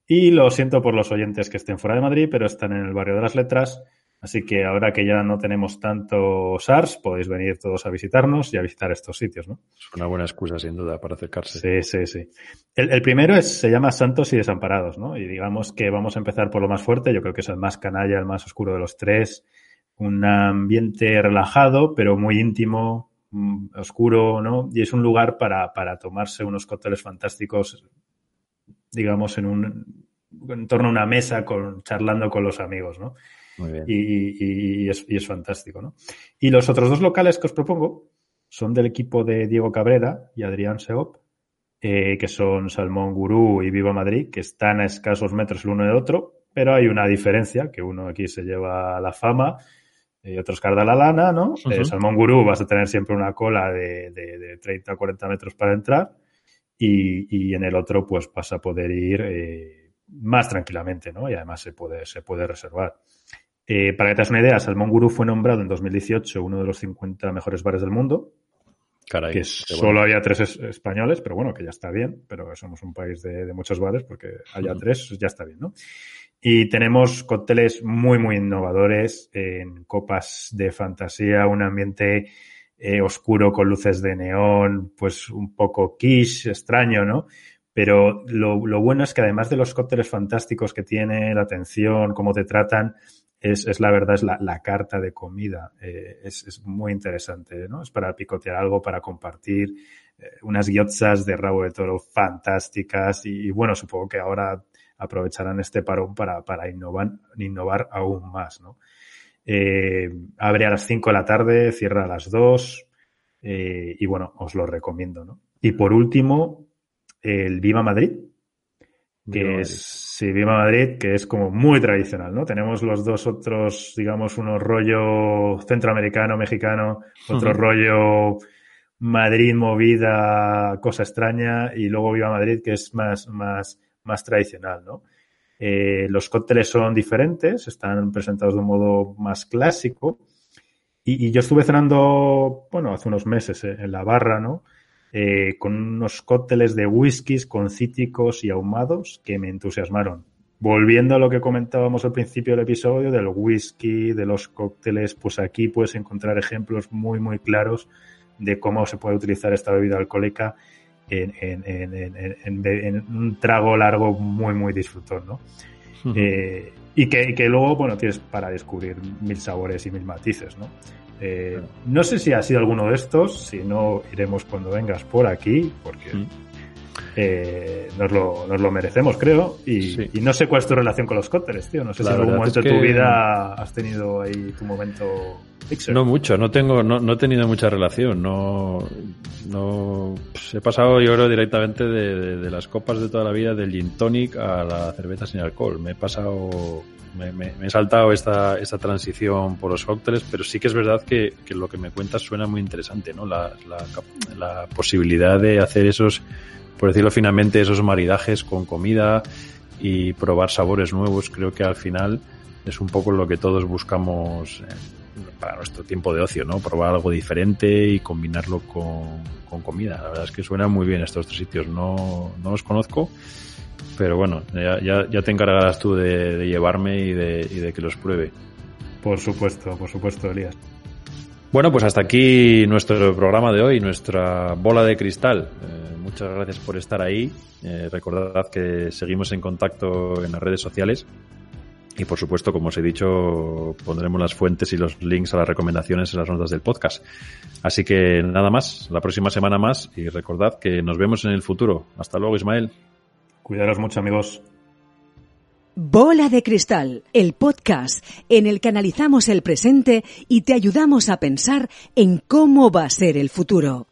Y lo siento por los oyentes que estén fuera de Madrid, pero están en el barrio de las letras Así que ahora que ya no tenemos tanto SARS, podéis venir todos a visitarnos y a visitar estos sitios, ¿no? Es una buena excusa, sin duda, para acercarse. Sí, sí, sí. El, el, primero es, se llama Santos y Desamparados, ¿no? Y digamos que vamos a empezar por lo más fuerte. Yo creo que es el más canalla, el más oscuro de los tres. un ambiente relajado, pero muy íntimo, oscuro, ¿no? Y es un lugar para, para tomarse unos cócteles fantásticos, digamos, en un en torno a una mesa con, charlando con los amigos, ¿no? Muy bien. Y, y, es, y, es, fantástico, ¿no? Y los otros dos locales que os propongo son del equipo de Diego Cabrera y Adrián Seop, eh, que son Salmón Gurú y Viva Madrid, que están a escasos metros el uno del otro, pero hay una diferencia, que uno aquí se lleva la fama y otro escarda la lana, ¿no? Uh -huh. eh, Salmón Gurú vas a tener siempre una cola de, de, de 30 o 40 metros para entrar y, y, en el otro pues vas a poder ir eh, más tranquilamente, ¿no? Y además se puede, se puede reservar. Eh, para que te hagas una idea, Salmón Gurú fue nombrado en 2018 uno de los 50 mejores bares del mundo. Caray, que solo bueno. había tres es españoles, pero bueno, que ya está bien, pero somos un país de, de muchos bares porque haya uh -huh. tres, ya está bien, ¿no? Y tenemos cócteles muy, muy innovadores en copas de fantasía, un ambiente eh, oscuro con luces de neón, pues un poco quiche, extraño, ¿no? Pero lo, lo, bueno es que además de los cócteles fantásticos que tiene, la atención, cómo te tratan, es, es la verdad, es la, la carta de comida. Eh, es, es, muy interesante, ¿no? Es para picotear algo, para compartir. Eh, unas guiotzas de rabo de toro fantásticas y, y, bueno, supongo que ahora aprovecharán este parón para, para innovar, innovar aún más, ¿no? Eh, abre a las 5 de la tarde, cierra a las 2 eh, y bueno, os lo recomiendo, ¿no? Y por último, el Viva Madrid, que Viva es, sí, Viva Madrid, que es como muy tradicional, ¿no? Tenemos los dos otros, digamos, uno rollo centroamericano, mexicano, otro uh -huh. rollo Madrid movida, cosa extraña, y luego Viva Madrid, que es más, más, más tradicional, ¿no? Eh, los cócteles son diferentes, están presentados de un modo más clásico. Y, yo estuve cenando, bueno, hace unos meses eh, en la barra, ¿no? Eh, con unos cócteles de whiskies con cítricos y ahumados que me entusiasmaron. Volviendo a lo que comentábamos al principio del episodio, del whisky, de los cócteles, pues aquí puedes encontrar ejemplos muy, muy claros de cómo se puede utilizar esta bebida alcohólica en, en, en, un trago largo muy, muy disfrutón, ¿no? Uh -huh. eh, y que, que, luego, bueno, tienes para descubrir mil sabores y mil matices, ¿no? Eh, no sé si ha sido alguno de estos, si no, iremos cuando vengas por aquí, porque uh -huh. Eh, nos, lo, nos, lo, merecemos, creo. Y, sí. y, no sé cuál es tu relación con los cócteles, tío. No sé La si en algún momento de que... tu vida has tenido ahí tu momento. No mucho, no tengo, no, no, he tenido mucha relación, no, no, pues he pasado yo creo directamente de, de, de, las copas de toda la vida del gin tonic a la cerveza sin alcohol, me he pasado, me, me, me he saltado esta, esta transición por los cócteles, pero sí que es verdad que, que lo que me cuentas suena muy interesante, ¿no? La, la, la posibilidad de hacer esos, por decirlo finalmente, esos maridajes con comida y probar sabores nuevos, creo que al final es un poco lo que todos buscamos para nuestro tiempo de ocio, ¿no? Probar algo diferente y combinarlo con, con comida. La verdad es que suenan muy bien estos tres sitios. No, no los conozco, pero bueno, ya, ya, ya te encargarás tú de, de llevarme y de, y de que los pruebe. Por supuesto, por supuesto, Elías. Bueno, pues hasta aquí nuestro programa de hoy, nuestra bola de cristal. Eh, muchas gracias por estar ahí. Eh, recordad que seguimos en contacto en las redes sociales y por supuesto, como os he dicho, pondremos las fuentes y los links a las recomendaciones en las notas del podcast. Así que nada más, la próxima semana más y recordad que nos vemos en el futuro. Hasta luego, Ismael. Cuidaros mucho, amigos. Bola de Cristal, el podcast en el que analizamos el presente y te ayudamos a pensar en cómo va a ser el futuro.